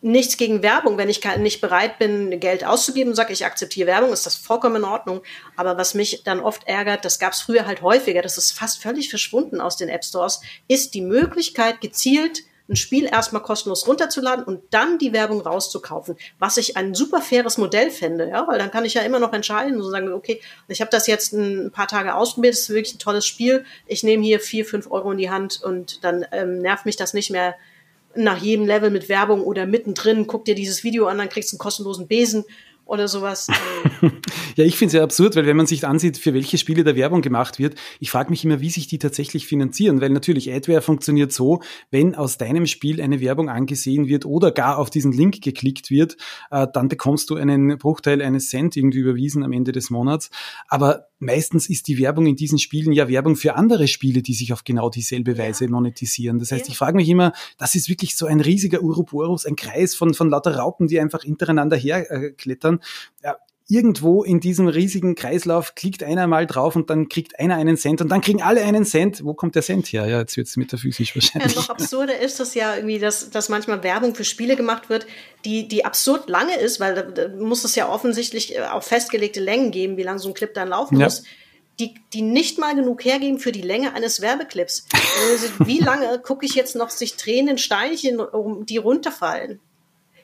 [SPEAKER 3] nichts gegen Werbung. Wenn ich nicht bereit bin, Geld auszugeben, sage ich akzeptiere Werbung, ist das vollkommen in Ordnung. Aber was mich dann oft ärgert, das gab's früher halt häufiger, das ist fast völlig verschwunden aus den App Stores, ist die Möglichkeit, gezielt ein Spiel erstmal kostenlos runterzuladen und dann die Werbung rauszukaufen, was ich ein super faires Modell fände, ja, weil dann kann ich ja immer noch entscheiden und sagen, okay, ich habe das jetzt ein paar Tage ausprobiert, es ist wirklich ein tolles Spiel, ich nehme hier vier, fünf Euro in die Hand und dann ähm, nervt mich das nicht mehr nach jedem Level mit Werbung oder mittendrin, guck dir dieses Video an, dann kriegst du einen kostenlosen Besen oder sowas.
[SPEAKER 4] ja, ich finde es ja absurd, weil wenn man sich ansieht, für welche Spiele da Werbung gemacht wird, ich frage mich immer, wie sich die tatsächlich finanzieren, weil natürlich Adware funktioniert so, wenn aus deinem Spiel eine Werbung angesehen wird oder gar auf diesen Link geklickt wird, äh, dann bekommst du einen Bruchteil eines Cent irgendwie überwiesen am Ende des Monats. Aber meistens ist die Werbung in diesen Spielen ja Werbung für andere Spiele, die sich auf genau dieselbe Weise monetisieren. Das heißt, ich frage mich immer, das ist wirklich so ein riesiger Uroboros, ein Kreis von, von lauter Raupen, die einfach hintereinander herklettern. Ja, irgendwo in diesem riesigen Kreislauf klickt einer mal drauf und dann kriegt einer einen Cent und dann kriegen alle einen Cent. Wo kommt der Cent her? Ja, jetzt wird es metaphysisch wahrscheinlich.
[SPEAKER 3] Ja, noch absurder ist es ja irgendwie, dass, dass manchmal Werbung für Spiele gemacht wird, die, die absurd lange ist, weil da, da muss es ja offensichtlich äh, auch festgelegte Längen geben, wie lang so ein Clip dann laufen ja. muss. Die, die nicht mal genug hergeben für die Länge eines Werbeclips. Also, wie lange gucke ich jetzt noch sich drehenden Steinchen, um die runterfallen?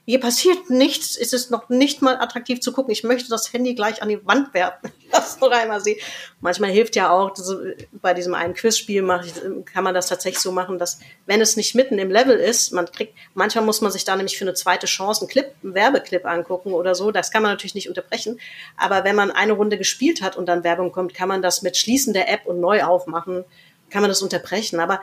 [SPEAKER 3] Hier passiert nichts, ist es noch nicht mal attraktiv zu gucken. Ich möchte das Handy gleich an die Wand werfen. Das noch einmal sehen. Manchmal hilft ja auch, das, bei diesem einen Quizspiel ich, kann man das tatsächlich so machen, dass wenn es nicht mitten im Level ist, man kriegt, manchmal muss man sich da nämlich für eine zweite Chance einen Clip, einen Werbeclip angucken oder so. Das kann man natürlich nicht unterbrechen. Aber wenn man eine Runde gespielt hat und dann Werbung kommt, kann man das mit Schließen der App und neu aufmachen kann man das unterbrechen. Aber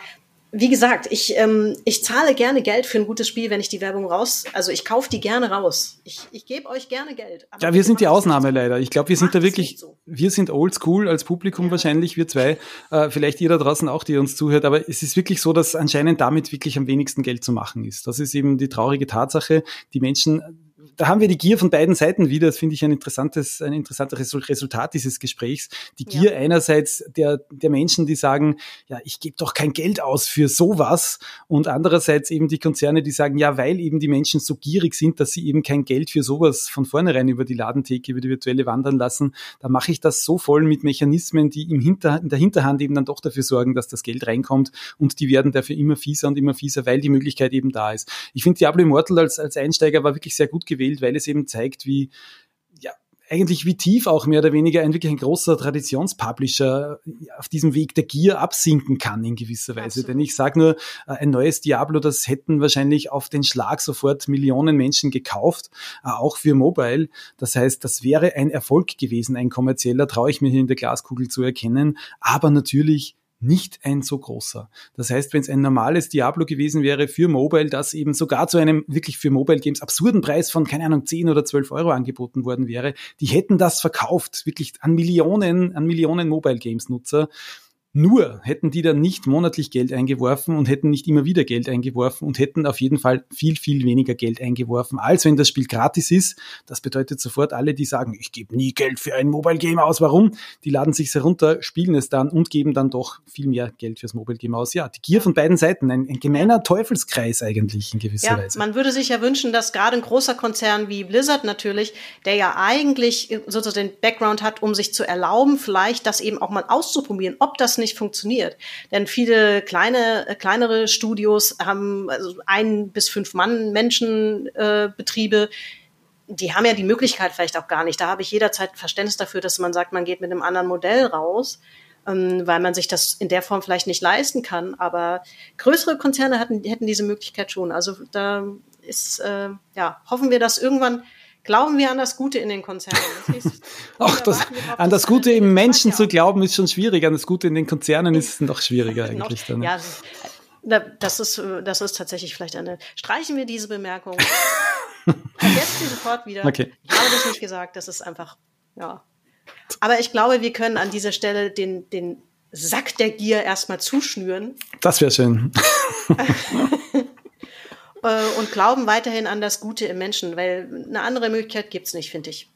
[SPEAKER 3] wie gesagt, ich, ähm, ich zahle gerne Geld für ein gutes Spiel, wenn ich die Werbung raus, also ich kaufe die gerne raus. Ich, ich gebe euch gerne Geld.
[SPEAKER 4] ja, wir sind die Ausnahme leider. Ich glaube, wir sind da wirklich, so. wir sind oldschool als Publikum ja. wahrscheinlich, wir zwei, äh, vielleicht ihr da draußen auch, die uns zuhört, aber es ist wirklich so, dass anscheinend damit wirklich am wenigsten Geld zu machen ist. Das ist eben die traurige Tatsache. Die Menschen da haben wir die Gier von beiden Seiten wieder. Das finde ich ein interessantes, ein interessantes Resultat dieses Gesprächs. Die Gier ja. einerseits der, der Menschen, die sagen, ja, ich gebe doch kein Geld aus für sowas. Und andererseits eben die Konzerne, die sagen, ja, weil eben die Menschen so gierig sind, dass sie eben kein Geld für sowas von vornherein über die Ladentheke, über die virtuelle wandern lassen, da mache ich das so voll mit Mechanismen, die im Hinter, in der Hinterhand eben dann doch dafür sorgen, dass das Geld reinkommt und die werden dafür immer fieser und immer fieser, weil die Möglichkeit eben da ist. Ich finde Diablo Immortal als, als Einsteiger war wirklich sehr gut gewesen gewählt, weil es eben zeigt, wie, ja, eigentlich wie tief auch mehr oder weniger ein wirklich ein großer Traditionspublisher auf diesem Weg der Gier absinken kann in gewisser Weise. Absolut. Denn ich sage nur, äh, ein neues Diablo, das hätten wahrscheinlich auf den Schlag sofort Millionen Menschen gekauft, äh, auch für Mobile. Das heißt, das wäre ein Erfolg gewesen, ein kommerzieller, traue ich mir hier in der Glaskugel zu erkennen. Aber natürlich nicht ein so großer. Das heißt, wenn es ein normales Diablo gewesen wäre für Mobile, das eben sogar zu einem wirklich für Mobile Games absurden Preis von, keine Ahnung, 10 oder 12 Euro angeboten worden wäre, die hätten das verkauft, wirklich an Millionen, an Millionen Mobile Games Nutzer. Nur hätten die dann nicht monatlich Geld eingeworfen und hätten nicht immer wieder Geld eingeworfen und hätten auf jeden Fall viel, viel weniger Geld eingeworfen, als wenn das Spiel gratis ist. Das bedeutet sofort alle, die sagen, ich gebe nie Geld für ein Mobile Game aus. Warum? Die laden sich herunter, spielen es dann und geben dann doch viel mehr Geld fürs Mobile Game aus. Ja, die Gier von beiden Seiten, ein, ein gemeiner Teufelskreis eigentlich in gewisser
[SPEAKER 3] ja,
[SPEAKER 4] Weise.
[SPEAKER 3] Man würde sich ja wünschen, dass gerade ein großer Konzern wie Blizzard natürlich, der ja eigentlich sozusagen den Background hat, um sich zu erlauben, vielleicht das eben auch mal auszuprobieren, ob das nicht nicht funktioniert. Denn viele kleine, äh, kleinere Studios haben also ein bis fünf Mann Menschenbetriebe. Äh, die haben ja die Möglichkeit vielleicht auch gar nicht. Da habe ich jederzeit Verständnis dafür, dass man sagt, man geht mit einem anderen Modell raus, ähm, weil man sich das in der Form vielleicht nicht leisten kann. Aber größere Konzerne hatten, hätten diese Möglichkeit schon. Also da ist, äh, ja, hoffen wir, dass irgendwann Glauben wir an das Gute in den Konzernen.
[SPEAKER 4] Ach, das, an das Gute im Menschen zu glauben ist schon schwierig. An das Gute in den Konzernen ist es noch schwieriger eigentlich. Dann.
[SPEAKER 3] Ja, das ist, das ist tatsächlich vielleicht eine. Streichen wir diese Bemerkung. Vergesst sie sofort wieder. Okay. Ich habe das nicht gesagt. Das ist einfach, ja. Aber ich glaube, wir können an dieser Stelle den, den Sack der Gier erstmal zuschnüren.
[SPEAKER 4] Das wäre schön.
[SPEAKER 3] Äh, und glauben weiterhin an das Gute im Menschen, weil eine andere Möglichkeit gibt es nicht, finde ich.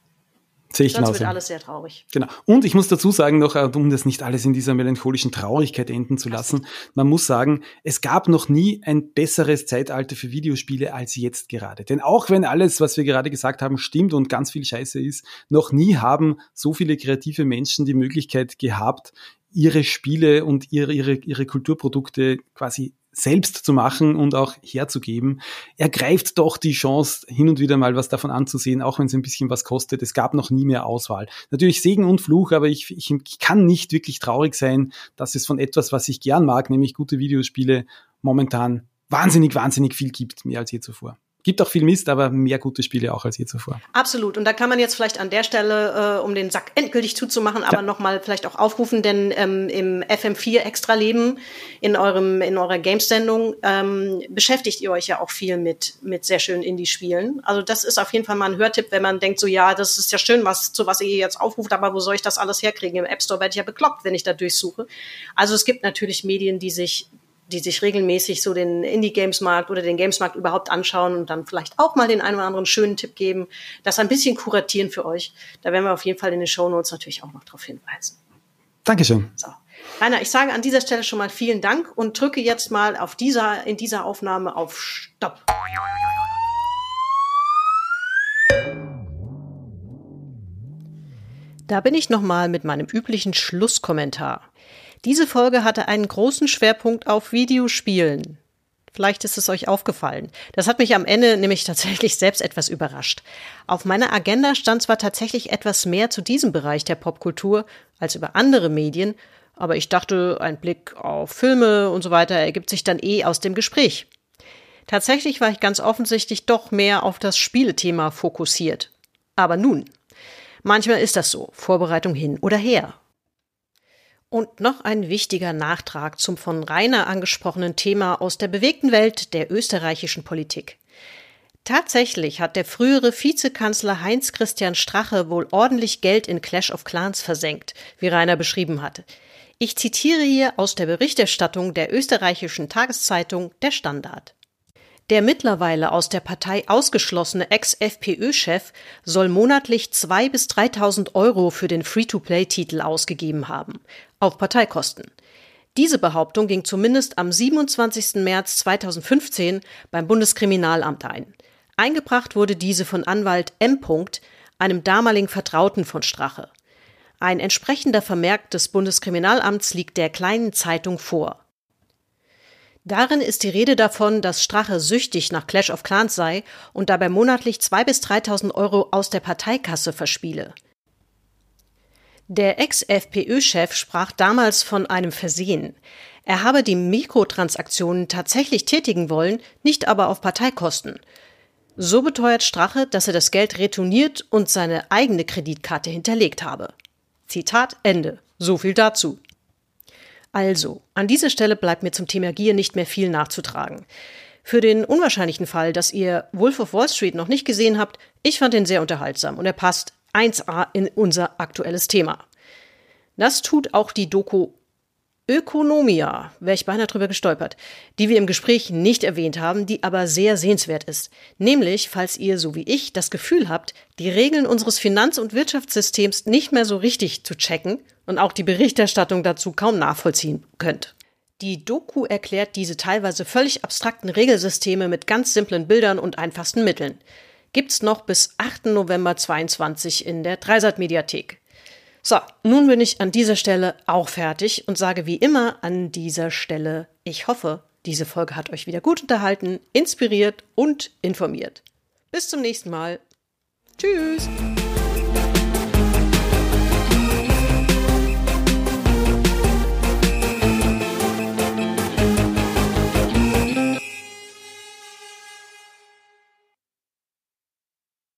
[SPEAKER 4] Sehe ich
[SPEAKER 3] Sonst genauso. wird alles sehr traurig.
[SPEAKER 4] Genau. Und ich muss dazu sagen noch, äh, um das nicht alles in dieser melancholischen Traurigkeit enden zu lassen, man muss sagen, es gab noch nie ein besseres Zeitalter für Videospiele als jetzt gerade. Denn auch wenn alles, was wir gerade gesagt haben, stimmt und ganz viel Scheiße ist, noch nie haben so viele kreative Menschen die Möglichkeit gehabt, ihre Spiele und ihre, ihre, ihre Kulturprodukte quasi selbst zu machen und auch herzugeben. Er greift doch die Chance, hin und wieder mal was davon anzusehen, auch wenn es ein bisschen was kostet. Es gab noch nie mehr Auswahl. Natürlich Segen und Fluch, aber ich, ich, ich kann nicht wirklich traurig sein, dass es von etwas, was ich gern mag, nämlich gute Videospiele, momentan wahnsinnig, wahnsinnig viel gibt, mehr als je zuvor. Gibt auch viel Mist, aber mehr gute Spiele auch als je zuvor.
[SPEAKER 3] Absolut. Und da kann man jetzt vielleicht an der Stelle, äh, um den Sack endgültig zuzumachen, aber ja. nochmal vielleicht auch aufrufen, denn ähm, im FM4 Extra-Leben, in eurem, in eurer Games-Sendung, ähm, beschäftigt ihr euch ja auch viel mit, mit sehr schönen Indie-Spielen. Also das ist auf jeden Fall mal ein Hörtipp, wenn man denkt, so ja, das ist ja schön, was, zu was ihr jetzt aufruft, aber wo soll ich das alles herkriegen? Im App Store werde ich ja bekloppt, wenn ich da durchsuche. Also es gibt natürlich Medien, die sich die sich regelmäßig so den Indie-Games-Markt oder den Games-Markt überhaupt anschauen und dann vielleicht auch mal den einen oder anderen schönen Tipp geben, das ein bisschen kuratieren für euch. Da werden wir auf jeden Fall in den Show Notes natürlich auch noch darauf hinweisen.
[SPEAKER 4] Dankeschön.
[SPEAKER 3] So. Rainer, ich sage an dieser Stelle schon mal vielen Dank und drücke jetzt mal auf dieser, in dieser Aufnahme auf Stopp. Da bin ich nochmal mit meinem üblichen Schlusskommentar. Diese Folge hatte einen großen Schwerpunkt auf Videospielen. Vielleicht ist es euch aufgefallen. Das hat mich am Ende nämlich tatsächlich selbst etwas überrascht. Auf meiner Agenda stand zwar tatsächlich etwas mehr zu diesem Bereich der Popkultur als über andere Medien, aber ich dachte, ein Blick auf Filme und so weiter ergibt sich dann eh aus dem Gespräch. Tatsächlich war ich ganz offensichtlich doch mehr auf das Spielethema fokussiert. Aber nun, manchmal ist das so, Vorbereitung hin oder her. Und noch ein wichtiger Nachtrag zum von Rainer angesprochenen Thema aus der bewegten Welt der österreichischen Politik. Tatsächlich hat der frühere Vizekanzler Heinz Christian Strache wohl ordentlich Geld in Clash of Clans versenkt, wie Rainer beschrieben hatte. Ich zitiere hier aus der Berichterstattung der österreichischen Tageszeitung Der Standard. Der mittlerweile aus der Partei ausgeschlossene Ex-FPÖ-Chef soll monatlich 2.000 bis 3.000 Euro für den Free-to-Play-Titel ausgegeben haben, auf Parteikosten. Diese Behauptung ging zumindest am 27. März 2015 beim Bundeskriminalamt ein. Eingebracht wurde diese von Anwalt M. einem damaligen Vertrauten von Strache. Ein entsprechender Vermerk des Bundeskriminalamts liegt der kleinen Zeitung vor. Darin ist die Rede davon, dass Strache süchtig nach Clash of Clans sei und dabei monatlich 2.000 bis 3.000 Euro aus der Parteikasse verspiele. Der Ex-FPÖ-Chef sprach damals von einem Versehen. Er habe die Mikrotransaktionen tatsächlich tätigen wollen, nicht aber auf Parteikosten. So beteuert Strache, dass er das Geld retourniert und seine eigene Kreditkarte hinterlegt habe. Zitat Ende. So viel dazu. Also, an dieser Stelle bleibt mir zum Thema Gier nicht mehr viel nachzutragen. Für den unwahrscheinlichen Fall, dass ihr Wolf of Wall Street noch nicht gesehen habt, ich fand ihn sehr unterhaltsam und er passt 1a in unser aktuelles Thema. Das tut auch die Doku Ökonomia, wäre ich beinahe drüber gestolpert, die wir im Gespräch nicht erwähnt haben, die aber sehr sehenswert ist. Nämlich, falls ihr, so wie ich, das Gefühl habt, die Regeln unseres Finanz- und Wirtschaftssystems nicht mehr so richtig zu checken und auch die Berichterstattung dazu kaum nachvollziehen könnt. Die Doku erklärt diese teilweise völlig abstrakten Regelsysteme mit ganz simplen Bildern und einfachsten Mitteln. Gibt's noch bis 8. November 22 in der Dreisat-Mediathek. So, nun bin ich an dieser Stelle auch fertig und sage wie immer an dieser Stelle, ich hoffe, diese Folge hat euch wieder gut unterhalten, inspiriert und informiert. Bis zum nächsten Mal. Tschüss!